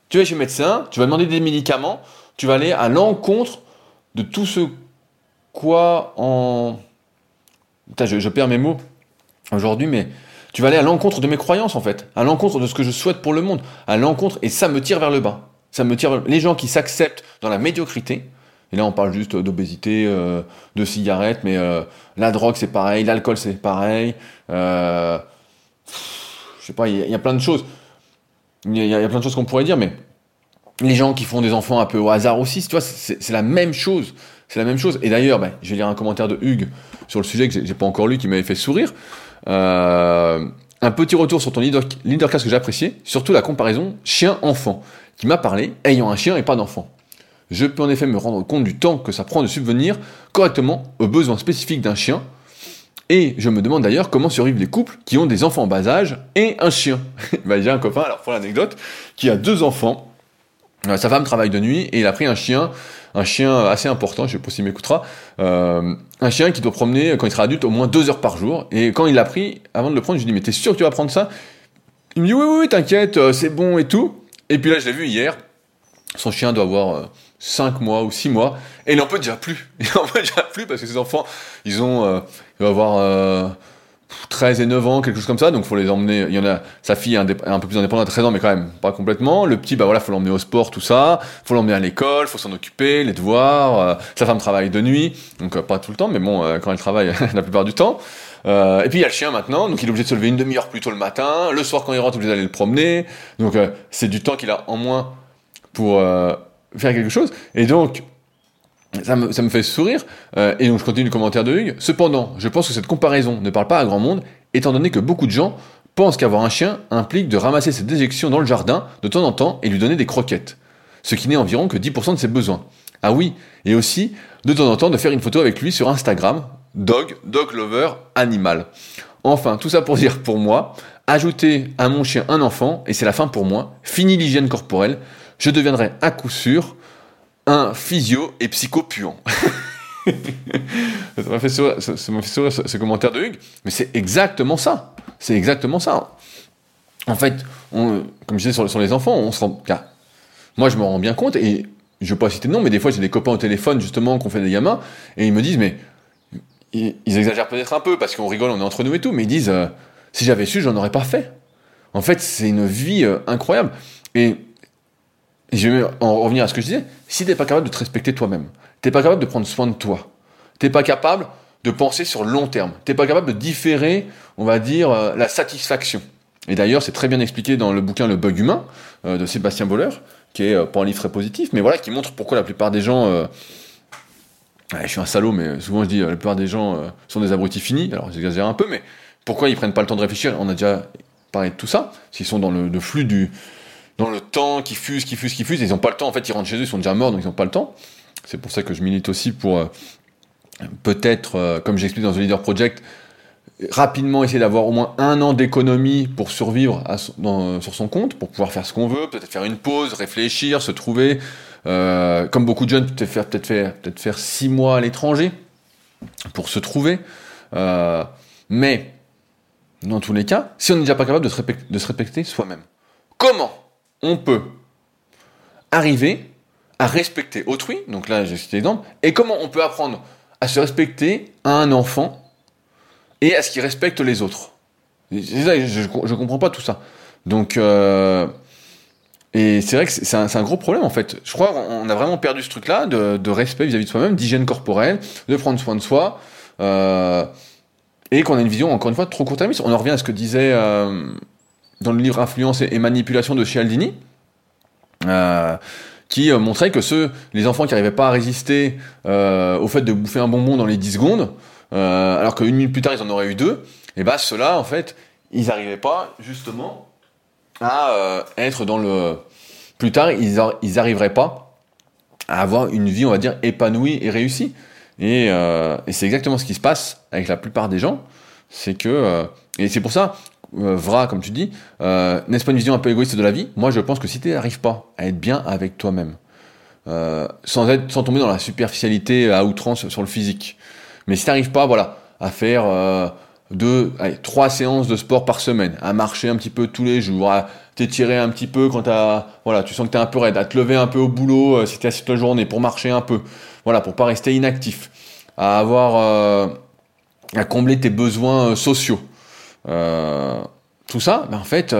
Tu vas chez le médecin, tu vas demander des médicaments, tu vas aller à l'encontre de tout ce quoi en. Putain, je perds mes mots aujourd'hui, mais tu vas aller à l'encontre de mes croyances en fait, à l'encontre de ce que je souhaite pour le monde, à l'encontre, et ça me tire vers le bas. Ça me tire. Les gens qui s'acceptent dans la médiocrité, et là on parle juste d'obésité, euh, de cigarettes, mais euh, la drogue c'est pareil, l'alcool c'est pareil. Euh, je sais pas, il y, a plein de choses. Il y, a plein de choses qu'on pourrait dire, mais les gens qui font des enfants un peu au hasard aussi, tu vois, c'est la même chose. C'est la même chose. Et d'ailleurs, ben, je vais lire un commentaire de Hugues sur le sujet que j'ai pas encore lu, qui m'avait fait sourire. Un petit retour sur ton leader, leadercast que j'appréciais, surtout la comparaison chien-enfant, qui m'a parlé ayant un chien et pas d'enfant. Je peux en effet me rendre compte du temps que ça prend de subvenir correctement aux besoins spécifiques d'un chien, et je me demande d'ailleurs comment survivent les couples qui ont des enfants en bas âge et un chien. bah, j'ai un copain, alors pour l'anecdote, qui a deux enfants. Euh, sa femme travaille de nuit et il a pris un chien un chien assez important, je sais pas s'il m'écoutera, euh, un chien qui doit promener quand il sera adulte au moins deux heures par jour. Et quand il l'a pris, avant de le prendre, je lui dis mais t'es sûr que tu vas prendre ça? Il me dit oui oui, oui t'inquiète, euh, c'est bon et tout. Et puis là je l'ai vu hier, son chien doit avoir 5 euh, mois ou 6 mois, et il n'en peut déjà plus. Il n'en peut déjà plus parce que ses enfants, ils ont, il va avoir 13 et 9 ans, quelque chose comme ça, donc faut les emmener. Il y en a, sa fille est un, peu plus indépendante à 13 ans, mais quand même pas complètement. Le petit, bah voilà, faut l'emmener au sport, tout ça. Faut l'emmener à l'école, faut s'en occuper, les devoirs. Euh, sa femme travaille de nuit, donc euh, pas tout le temps, mais bon, euh, quand elle travaille, la plupart du temps. Et puis il y a le chien maintenant, donc il est obligé de se lever une demi-heure plus tôt le matin. Le soir, quand il rentre, il est obligé d'aller le promener. Donc c'est du temps qu'il a en moins pour faire quelque chose. Et donc, ça me, ça me, fait sourire, euh, et donc je continue le commentaire de Hugues. Cependant, je pense que cette comparaison ne parle pas à grand monde, étant donné que beaucoup de gens pensent qu'avoir un chien implique de ramasser ses déjections dans le jardin de temps en temps et lui donner des croquettes, ce qui n'est environ que 10% de ses besoins. Ah oui, et aussi, de temps en temps, de faire une photo avec lui sur Instagram, dog, dog lover, animal. Enfin, tout ça pour dire pour moi, ajouter à mon chien un enfant, et c'est la fin pour moi, fini l'hygiène corporelle, je deviendrai à coup sûr un physio et psycho-puant. ça m'a fait sourire, ce, commentaire de Hugues, mais c'est exactement ça. C'est exactement ça. En fait, comme je disais sur, les enfants, on se rend. moi, je me rends bien compte, et je ne veux pas citer de nom, mais des fois, j'ai des copains au téléphone, justement, qu'on fait des gamins, et ils me disent, mais. Ils, exagèrent peut-être un peu, parce qu'on rigole, on est entre nous et tout, mais ils disent, euh, si j'avais su, j'en aurais pas fait. En fait, c'est une vie euh, incroyable. Et je vais en revenir à ce que je disais. Si t'es pas capable de te respecter toi-même, t'es pas capable de prendre soin de toi, t'es pas capable de penser sur le long terme, t'es pas capable de différer, on va dire, euh, la satisfaction. Et d'ailleurs, c'est très bien expliqué dans le bouquin Le Bug Humain de Sébastien Boller, qui est pas un livre très positif, mais voilà, qui montre pourquoi la plupart des gens je suis un salaud, mais souvent je dis la plupart des gens sont des abrutis finis. Alors j'exagère un peu, mais pourquoi ils prennent pas le temps de réfléchir? On a déjà parlé de tout ça. S'ils sont dans le, flux du, dans le temps qui fuse, qui fuse, qui fuse, ils n'ont pas le temps. En fait, ils rentrent chez eux, ils sont déjà morts, donc ils n'ont pas le temps. C'est pour ça que je milite aussi pour euh, peut-être, euh, comme j'explique dans The Leader Project, rapidement essayer d'avoir au moins un an d'économie pour survivre sur son compte, pour pouvoir faire ce qu'on veut, peut-être faire une pause, réfléchir, se trouver. Euh, comme beaucoup de jeunes, peut-être faire, peut-être faire, peut-être faire six mois à l'étranger pour se trouver. mais dans tous les cas, si on n'est déjà pas capable de se, respecter, soi-même. Comment on peut arriver à respecter autrui, donc là j'ai cité l'exemple, et comment on peut apprendre à se respecter à un enfant et à ce qu'il respecte les autres? je, ne comprends pas tout ça. Donc, euh, et c'est vrai que c'est un, gros problème en fait. Je crois qu'on a vraiment perdu ce truc-là de, respect vis-à-vis de soi-même, d'hygiène corporelle, de prendre soin de soi. Euh, et qu'on a une vision, encore une fois, trop court-termiste. On en revient à ce que disait euh, dans le livre Influence et, manipulation de Cialdini, euh, qui montrait que ceux, les enfants qui n'arrivaient pas à résister au fait de bouffer un bonbon dans les 10 secondes, alors qu'une minute plus tard ils en auraient eu deux, et bah ceux-là, en fait, ils n'arrivaient pas justement à être dans le... Plus tard, ils n'arriveraient pas à avoir une vie, on va dire, épanouie et réussie. Euh, et, c'est exactement ce qui se passe avec la plupart des gens. C'est que. Euh, et c'est pour ça, euh, Vra, comme tu dis, n'est-ce pas une vision un peu égoïste de la vie? Moi, je pense que si tu n'arrives pas à être bien avec toi-même, sans, être, sans tomber dans la superficialité à outrance sur le physique, mais si tu n'arrives pas voilà, à faire deux, allez, trois séances de sport par semaine, à marcher un petit peu tous les jours, à t'étirer un petit peu quand as, voilà, tu sens que tu es un peu raide, à te lever un peu au boulot si tu es assis toute la journée pour marcher un peu, voilà, pour pas rester inactif, à avoir, euh, à combler tes besoins euh, sociaux. Euh, tout ça, ben en fait,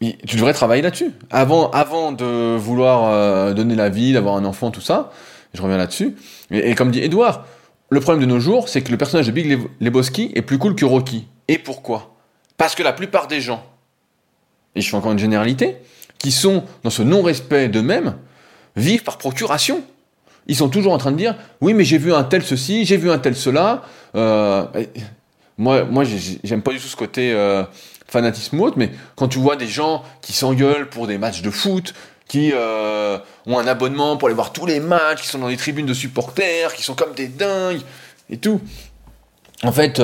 tu devrais travailler là-dessus. Avant, avant de vouloir donner la vie, d'avoir un enfant, tout ça, je reviens là-dessus. Et, comme dit Edouard, le problème de nos jours, c'est que le personnage de Big Lebowski est plus cool que Rocky. Et pourquoi? Parce que la plupart des gens, et je fais encore une généralité, qui sont dans ce non-respect d'eux-mêmes, vivent par procuration. Ils sont toujours en train de dire oui, mais j'ai vu un tel ceci, j'ai vu un tel cela. Euh, moi, moi, j'aime pas du tout ce côté euh, fanatisme ou autre, mais quand tu vois des gens qui s'engueulent pour des matchs de foot, qui euh, ont un abonnement pour aller voir tous les matchs, qui sont dans les tribunes de supporters, qui sont comme des dingues et tout. En fait,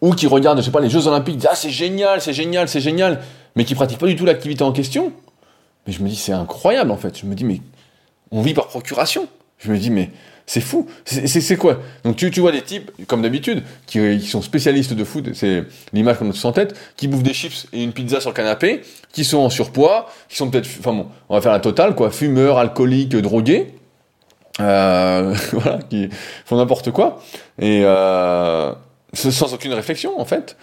ou qui regardent, je sais pas, les Jeux Olympiques, disent, ah c'est génial, c'est génial, c'est génial, mais qui pratiquent pas du tout l'activité en question. Mais je me dis c'est incroyable en fait. Je me dis mais on vit par procuration. Je me dis, mais c'est fou. C'est quoi? Donc tu, tu vois des types, comme d'habitude, qui, sont spécialistes de food, c'est l'image qu'on a tous en tête, qui bouffent des chips et une pizza sur le canapé, qui sont en surpoids, qui sont peut-être, enfin bon, on va faire la totale, quoi, fumeurs, alcooliques, drogués, euh, voilà, qui font n'importe quoi, et euh, sans aucune réflexion, en fait,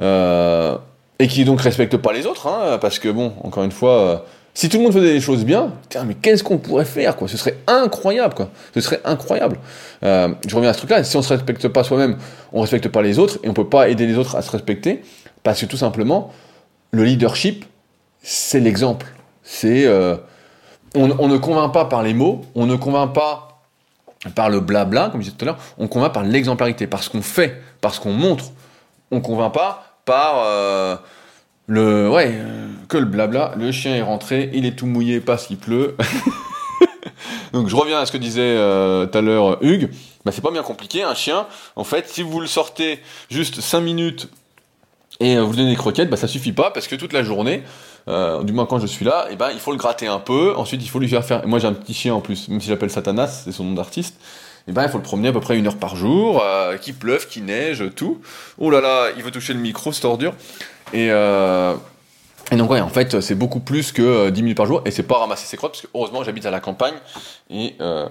euh, et qui donc respectent pas les autres, hein, parce que bon, encore une fois si tout le monde faisait les choses bien, mais qu'est-ce qu'on pourrait faire quoi? Ce serait incroyable quoi. Ce serait incroyable. Euh, je reviens à ce truc-là. Si on se respecte pas soi-même, on respecte pas les autres et on peut pas aider les autres à se respecter parce que tout simplement, le leadership, c'est l'exemple. C'est euh, on, ne convainc pas par les mots, on ne convainc pas par le blabla, comme je disais tout à l'heure, on convainc par l'exemplarité, par ce qu'on fait, par ce qu'on montre. On convainc pas par euh, le ouais euh, que le blabla. Le chien est rentré, il est tout mouillé parce qu'il pleut. Donc je reviens à ce que disait euh, tout à l'heure Hugues. Bah, c'est pas bien compliqué, un chien. En fait, si vous le sortez juste 5 minutes et vous lui donnez des croquettes, bah ça suffit pas parce que toute la journée, du moins quand je suis là, et eh ben il faut le gratter un peu. Ensuite, il faut lui faire faire. moi, j'ai un petit chien en plus, même si j'appelle Satanas, c'est son nom d'artiste. Et eh ben il faut le promener à peu près une heure par jour, qu'il pleuve, qu'il neige, tout. Oh là là, il veut toucher le micro, c'est ordure. Et, euh, et donc ouais, en fait, c'est beaucoup plus que 10 euh, minutes par jour, et c'est pas ramasser ses crottes, parce que heureusement j'habite à la campagne, et euh,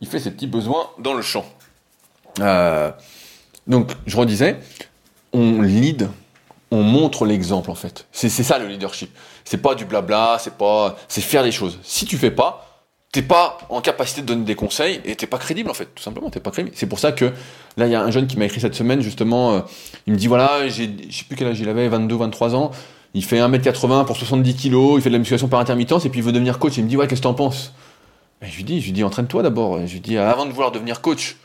il fait ses petits besoins dans le champ. donc, je redisais, on lead on montre l'exemple en fait. C'est ça le leadership. C'est pas du blabla, c'est pas, c'est faire les choses. Si tu fais pas, t'es pas en capacité de donner des conseils et t'es pas crédible en fait, tout simplement, t'es pas crédible. C'est pour ça que là, il y a un jeune qui m'a écrit cette semaine justement, euh, il me dit voilà, j'ai, je sais plus quel âge il avait, 22, 23 ans, il fait 1m80 pour 70 kg, il fait de la musculation par intermittence et puis il veut devenir coach. Il me dit ouais, qu'est-ce que t'en penses? Et Je lui dis, je lui dis entraîne-toi d'abord. Je lui dis avant de vouloir devenir coach,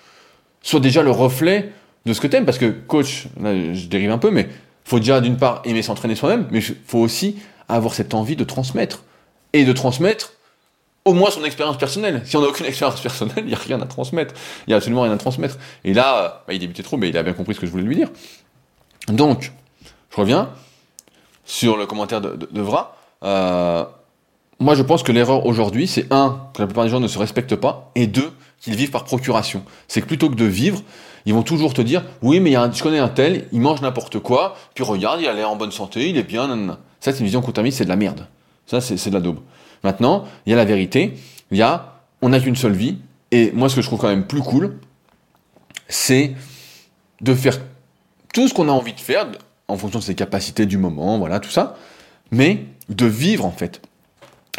sois déjà le reflet de ce que t'aimes parce que coach, là je dérive un peu, mais faut déjà d'une part aimer s'entraîner soi-même, mais faut aussi avoir cette envie de transmettre et de transmettre au moins son expérience personnelle. Si on n'a aucune expérience personnelle, il n'y a rien à transmettre. Il n'y a absolument rien à transmettre. Et là, bah, il débutait trop, mais il a bien compris ce que je voulais lui dire. Donc, je reviens sur le commentaire de, Vra. Euh, moi, je pense que l'erreur aujourd'hui, c'est un, que la plupart des gens ne se respectent pas, et deux, qu'ils vivent par procuration. C'est que plutôt que de vivre, ils vont toujours te dire, oui, mais y a un, je connais un tel, il mange n'importe quoi, puis regarde, il a l'air en bonne santé, il est bien, nanana. Ça, c'est une vision contaminée, c'est de la merde. Ça, c'est de la daube. Maintenant, il y a la vérité, il y a, on n'a qu'une seule vie, et moi ce que je trouve quand même plus cool, c'est de faire tout ce qu'on a envie de faire, en fonction de ses capacités du moment, voilà, tout ça, mais de vivre en fait.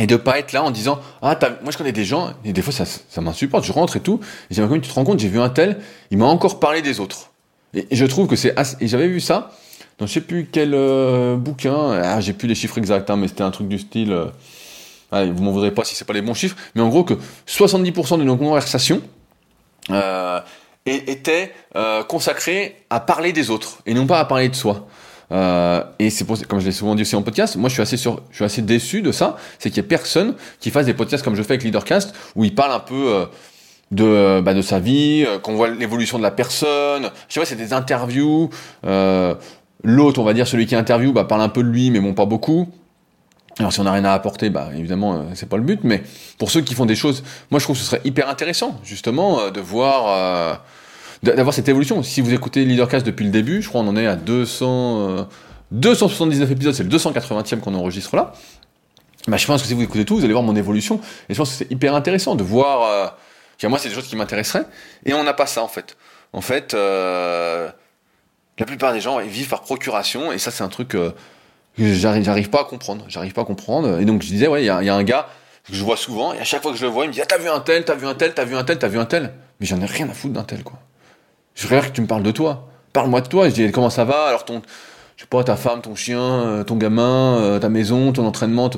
Et de pas être là en disant ah moi je connais des gens et des fois ça, ça m'insupporte je rentre et tout et j'ai tu te rends compte j'ai vu un tel il m'a encore parlé des autres. Et, je trouve que c'est j'avais vu ça dans je sais plus quel euh, bouquin. Ah, j'ai plus les chiffres exacts hein, mais c'était un truc du style euh, vous m'en voudrez pas si c'est pas les bons chiffres, mais en gros que 70% de nos conversations euh, étaient euh, consacrées à parler des autres et non pas à parler de soi. Euh, et c'est pour, comme je l'ai souvent dit aussi en podcast, moi je suis assez je suis assez déçu de ça, c'est qu'il y ait personne qui fasse des podcasts comme je fais avec Leadercast où il parle un peu euh, de, bah, de sa vie, euh, qu'on voit l'évolution de la personne. Je sais pas, c'est des interviews. L'autre, on va dire celui qui interview, bah, parle un peu de lui, mais bon pas beaucoup. Alors si on n'a rien à apporter, bah évidemment euh, c'est pas le but, mais pour ceux qui font des choses, moi je trouve que ce serait hyper intéressant justement de voir, d'avoir cette évolution. Si vous écoutez Leadercast depuis le début, je crois qu'on en est à 200, 279 épisodes, c'est le 280e qu'on enregistre là. Bah, je pense que si vous écoutez tout, vous allez voir mon évolution. Et je pense que c'est hyper intéressant de voir. Euh, moi c'est des choses qui m'intéresseraient. Et on n'a pas ça en fait. En fait, la plupart des gens ils vivent par procuration, et ça c'est un truc j'arrive pas à comprendre. J'arrive pas à comprendre. Et donc je disais, ouais, il y a, y a, un gars que je vois souvent, et à chaque fois que je le vois, il me dit, ah, t'as vu un tel, t'as vu un tel, t'as vu un tel, t'as vu un tel. Mais j'en ai rien à foutre d'un tel, quoi. Je rêve que tu me parles de toi. Parle-moi de toi. je dis, comment ça va? Alors ton, je sais pas, ta femme, ton chien, euh, ton gamin, euh, ta maison, ton entraînement.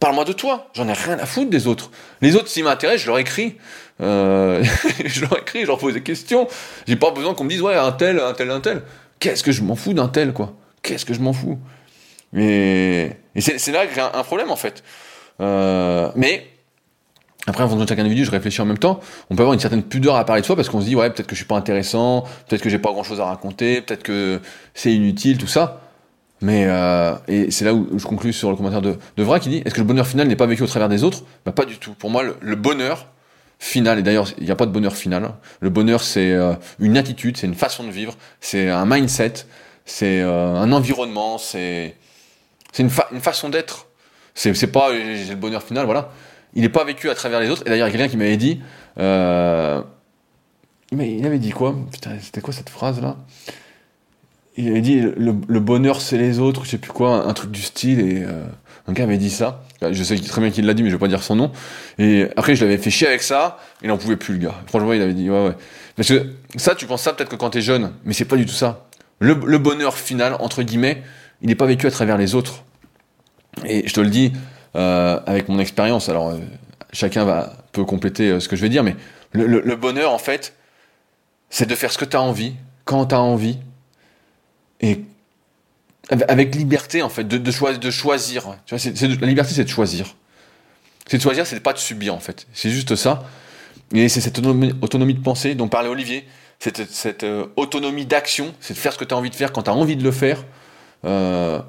Parle-moi de toi. J'en ai rien à foutre des autres. Les autres, s'ils m'intéressent, je leur écris. Euh, je leur écris, je leur pose des questions. J'ai pas besoin qu'on me dise, ouais, un tel, un tel, un tel. Qu'est-ce que je m'en fous d'un tel, quoi? Qu'est-ce que je m'en fous? Mais et c'est là qu'il y a un problème en fait. Euh, mais après, en fonction de chaque individu, je réfléchis en même temps. On peut avoir une certaine pudeur à parler de soi parce qu'on se dit ouais, peut-être que je suis pas intéressant, peut-être que j'ai pas grand-chose à raconter, peut-être que c'est inutile, tout ça. Mais euh, et c'est là où je conclue sur le commentaire de, de Vra qui dit est-ce que le bonheur final n'est pas vécu au travers des autres? Bah pas du tout. Pour moi, le, bonheur final et d'ailleurs il n'y a pas de bonheur final. Le bonheur c'est euh, une attitude, c'est une façon de vivre, c'est un mindset, c'est euh, un environnement, c'est c'est une, une, façon d'être. C'est pas j'ai le bonheur final, voilà. Il n'est pas vécu à travers les autres. Et d'ailleurs, il y a quelqu'un qui m'avait dit. Euh, mais il avait dit quoi? Putain, c'était quoi cette phrase-là? Il avait dit le, bonheur, c'est les autres, je sais plus quoi, un truc du style. Et euh, un gars avait dit ça. Je sais très bien qu'il l'a dit, mais je vais pas dire son nom. Et après, je l'avais fait chier avec ça. Il n'en pouvait plus, le gars. Franchement, il avait dit ouais, ouais. Parce que ça, tu penses ça peut-être que quand t'es jeune, mais c'est pas du tout ça. Le, bonheur final, entre guillemets, il n'est pas vécu à travers les autres. Et je te le dis avec mon expérience, alors euh, chacun va, peut compléter euh, ce que je vais dire, mais le, bonheur, en fait, c'est de faire ce que tu as envie, quand tu as envie, et avec liberté, en fait, de, de, choisir. Tu vois, la liberté, c'est de choisir. C'est de choisir, c'est pas de subir, en fait. C'est juste ça. Et c'est cette autonomie, de pensée dont parlait Olivier, cette, autonomie d'action, c'est de faire ce que tu as envie de faire quand tu as envie de le faire. Euh,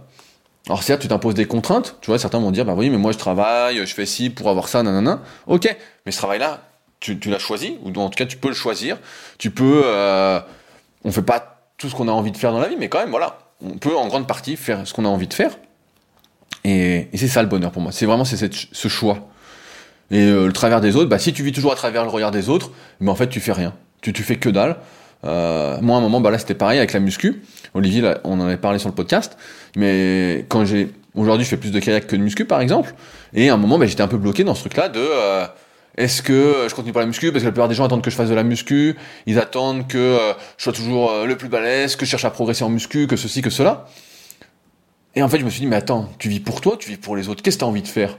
alors certes, tu t'imposes des contraintes, tu vois, certains vont dire, bah oui, mais moi je travaille, je fais ci pour avoir ça, nanana. Ok, mais ce travail-là, tu, l'as choisi, ou en tout cas tu peux le choisir. Tu peux, euh, on fait pas tout ce qu'on a envie de faire dans la vie, mais quand même, voilà, on peut en grande partie faire ce qu'on a envie de faire. Et, c'est ça le bonheur pour moi. C'est vraiment c'est ce choix. Et euh, le travers des autres, bah si tu vis toujours à travers le regard des autres, mais en fait tu fais rien. Tu, tu fais que dalle. Euh, moi, à un moment, bah là, c'était pareil avec la muscu. Olivier, on en avait parlé sur le podcast. Mais quand j'ai, aujourd'hui, je fais plus de kayak que de muscu, par exemple. Et à un moment, bah, j'étais un peu bloqué dans ce truc-là de, euh, est-ce que je continue par la muscu? Parce que la plupart des gens attendent que je fasse de la muscu, ils attendent que euh, je sois toujours le plus balèze, que je cherche à progresser en muscu, que ceci, que cela. Et en fait, je me suis dit, mais attends, tu vis pour toi, tu vis pour les autres, qu'est-ce que tu as envie de faire?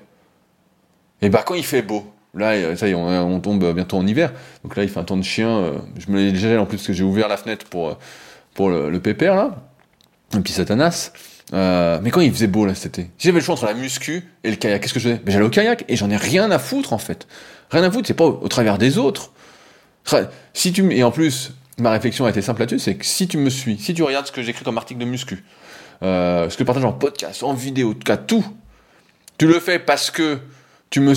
Et bah quand il fait beau, là, ça y est, on, tombe bientôt en hiver, donc là il fait un temps de chien, je me l'ai déjà en plus parce que j'ai ouvert la fenêtre pour, pour le, pépère là, et puis Satanas. Euh, mais quand il faisait beau là cet été, j'avais le choix entre la muscu et le kayak. Qu'est-ce que je faisais? Ben, J'allais au kayak et j'en ai rien à foutre en fait. Rien à foutre, c'est pas au, travers des autres. Si tu et en plus, ma réflexion a été simple là-dessus, c'est que si tu me suis, si tu regardes ce que j'écris comme article de muscu, euh, ce que je partage en podcast, en vidéo, en tout cas tout, tu le fais parce que tu me,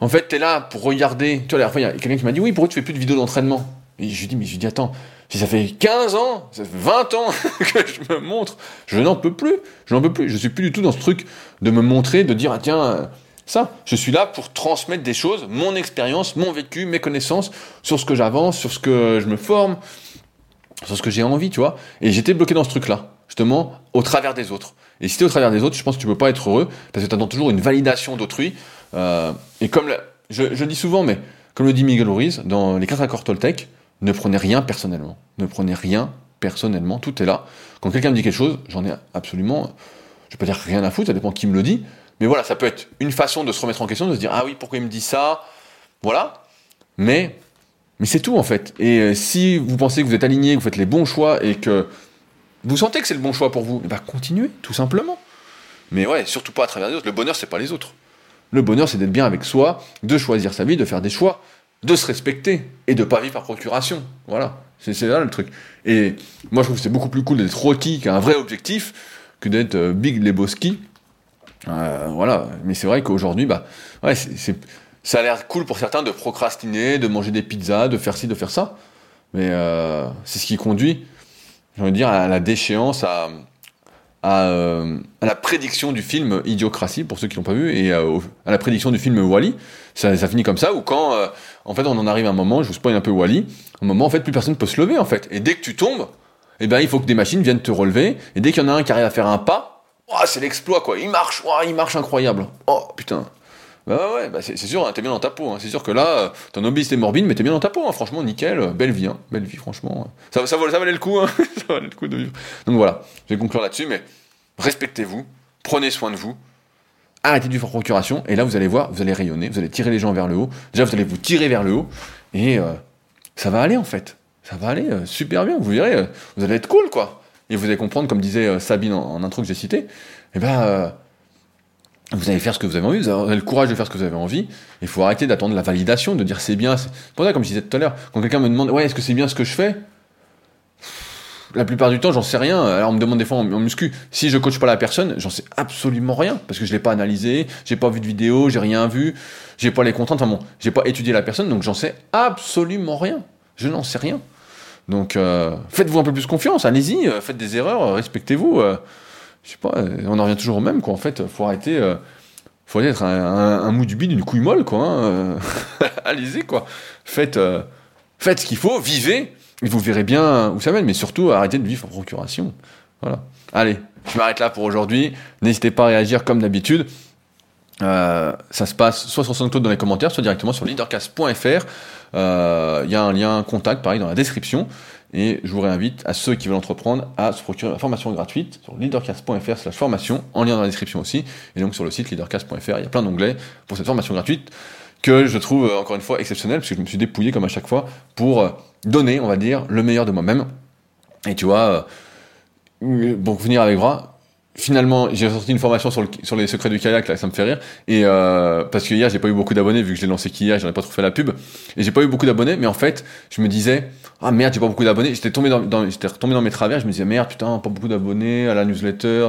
en fait, t'es là pour regarder. Tu vois, la dernière fois, il y a quelqu'un qui m'a dit oui, pourquoi tu fais plus de vidéos d'entraînement? Et je lui dis mais je lui dis attends, si ça fait 15 ans, ça fait 20 ans que je me montre, je n'en peux plus. Je n'en peux plus. Je suis plus du tout dans ce truc de me montrer, de dire, ah tiens, euh, ça. Je suis là pour transmettre des choses, mon expérience, mon vécu, mes connaissances, sur ce que j'avance, sur ce que je me forme, sur ce que j'ai envie, tu vois. Et j'étais bloqué dans ce truc-là, justement, au travers des autres. Et si t'es au travers des autres, je pense que tu peux pas être heureux, parce que tu attends toujours une validation d'autrui. Euh, et comme je, je, dis souvent, mais comme le dit Miguel Ruiz dans les quatre accords Toltec, ne prenez rien personnellement. Ne prenez rien personnellement. Tout est là. Quand quelqu'un me dit quelque chose, j'en ai absolument, je peux dire rien à foutre, ça dépend qui me le dit. Mais voilà, ça peut être une façon de se remettre en question, de se dire, ah oui, pourquoi il me dit ça? Voilà. Mais, mais c'est tout en fait. Et euh, si vous pensez que vous êtes aligné, que vous faites les bons choix et que vous sentez que c'est le bon choix pour vous, ben continuez, tout simplement. Mais ouais, surtout pas à travers les autres. Le bonheur, c'est pas les autres. Le bonheur, c'est d'être bien avec soi, de choisir sa vie, de faire des choix de se respecter et de pas vivre par procuration. Voilà, c'est là le truc. Et moi, je trouve que c'est beaucoup plus cool d'être rôti qu'un vrai objectif que d'être euh, Big Lebowski. Euh, voilà, mais c'est vrai qu'aujourd'hui, bah, ouais, ça a l'air cool pour certains de procrastiner, de manger des pizzas, de faire ci, de faire ça. Mais euh, c'est ce qui conduit, j'ai envie de dire, à la déchéance, à, euh, à, la prédiction du film Idiocratie, pour ceux qui l'ont pas vu, et euh, à, la prédiction du film Wally. Ça, ça finit comme ça, où quand, euh, en fait, on en arrive à un moment, je vous spoil un peu Wally, un moment, en fait, plus personne ne peut se lever, en fait. Et dès que tu tombes, eh ben, il faut que des machines viennent te relever, et dès qu'il y en a un qui arrive à faire un pas, oh, c'est l'exploit, quoi. Il marche, oh, il marche incroyable. Oh, putain. Bah ouais, bah c'est sûr, hein, t'es bien dans ta peau. Hein. C'est sûr que là, ton obésité morbide, mais t'es bien dans ta peau. Hein. Franchement, nickel, belle vie, belle vie, franchement. Ça, ça, valait le coup, ça valait le coup de vivre. Donc voilà, je vais conclure là-dessus, mais respectez-vous, prenez soin de vous, arrêtez vivre en procuration, et là vous allez voir, vous allez rayonner, vous allez tirer les gens vers le haut. Déjà, vous allez vous tirer vers le haut, et euh, ça va aller en fait. Ça va aller euh, super bien, vous verrez, euh, vous allez être cool quoi. Et vous allez comprendre, comme disait Sabine en, intro que j'ai cité, eh ben vous allez faire ce que vous avez envie, vous avez le courage de faire ce que vous avez envie. Il faut arrêter d'attendre la validation, de dire c'est bien. C'est pour ça, comme je disais tout à l'heure, quand quelqu'un me demande ouais, est-ce que c'est bien ce que je fais? La plupart du temps, j'en sais rien. Alors on me demande des fois en, muscu, si je coach pas la personne, j'en sais absolument rien parce que je l'ai pas analysé, j'ai pas vu de vidéo, j'ai rien vu, j'ai pas les contraintes. Enfin bon, j'ai pas étudié la personne, donc j'en sais absolument rien. Je n'en sais rien. Donc euh, faites-vous un peu plus confiance, allez-y, euh, faites des erreurs, euh, respectez-vous je sais pas, on en revient toujours au même, quoi. En fait, faut arrêter, euh, faut d'être un, un, mou du bide, une couille molle, quoi. Hein, euh. Allez-y, quoi. Faites, euh, faites ce qu'il faut, vivez, et vous verrez bien où ça mène, mais surtout, arrêtez de vivre en procuration. Voilà. Allez, je m'arrête là pour aujourd'hui. N'hésitez pas à réagir comme d'habitude. ça se passe soit sur SoundCloud dans les commentaires, soit directement sur leadercast.fr. Il y a un lien contact, pareil, dans la description. Et je vous réinvite à ceux qui veulent entreprendre à se procurer la formation gratuite sur leadercast.fr slash formation, en lien dans la description aussi. Et donc sur le site leadercast.fr, il y a plein d'onglets pour cette formation gratuite que je trouve euh, encore une fois exceptionnelle, parce que je me suis dépouillé comme à chaque fois pour euh, donner, on va dire, le meilleur de moi-même. Et tu vois, euh, bon, venir avec bras, finalement, j'ai sorti une formation sur, le, sur les secrets du kayak, là, ça me fait rire. Et euh, parce que hier, j'ai pas eu beaucoup d'abonnés, vu que je l'ai lancé qu'hier, j'en ai pas trop fait la pub. Et j'ai pas eu beaucoup d'abonnés, mais en fait, je me disais, ah merde, j'ai pas beaucoup d'abonnés. J'étais tombé dans, j'étais retombé dans mes travers, je me disais, merde, putain, pas beaucoup d'abonnés à la newsletter,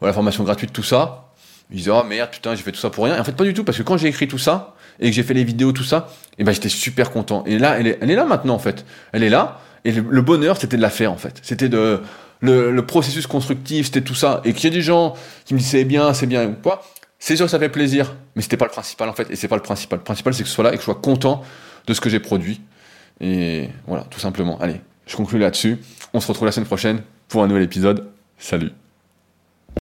voilà, formation gratuite, tout ça. Je disais, ah merde, putain, j'ai fait tout ça pour rien. Et en fait, pas du tout, parce que quand j'ai écrit tout ça, et que j'ai fait les vidéos, tout ça, et ben, j'étais super content. Et là, elle est, elle est là maintenant, en fait. Elle est là. Et le bonheur, c'était de la faire, en fait. C'était de, le, processus constructif, c'était tout ça, et qu'il y ait des gens qui me disent c'est bien, c'est bien ou quoi, c'est sûr que ça fait plaisir, mais c'était pas le principal en fait, et c'est pas le principal. Le principal c'est que je sois là et que je sois content de ce que j'ai produit. Et voilà, tout simplement. Allez, Je conclue là-dessus. On se retrouve la semaine prochaine pour un nouvel épisode. Salut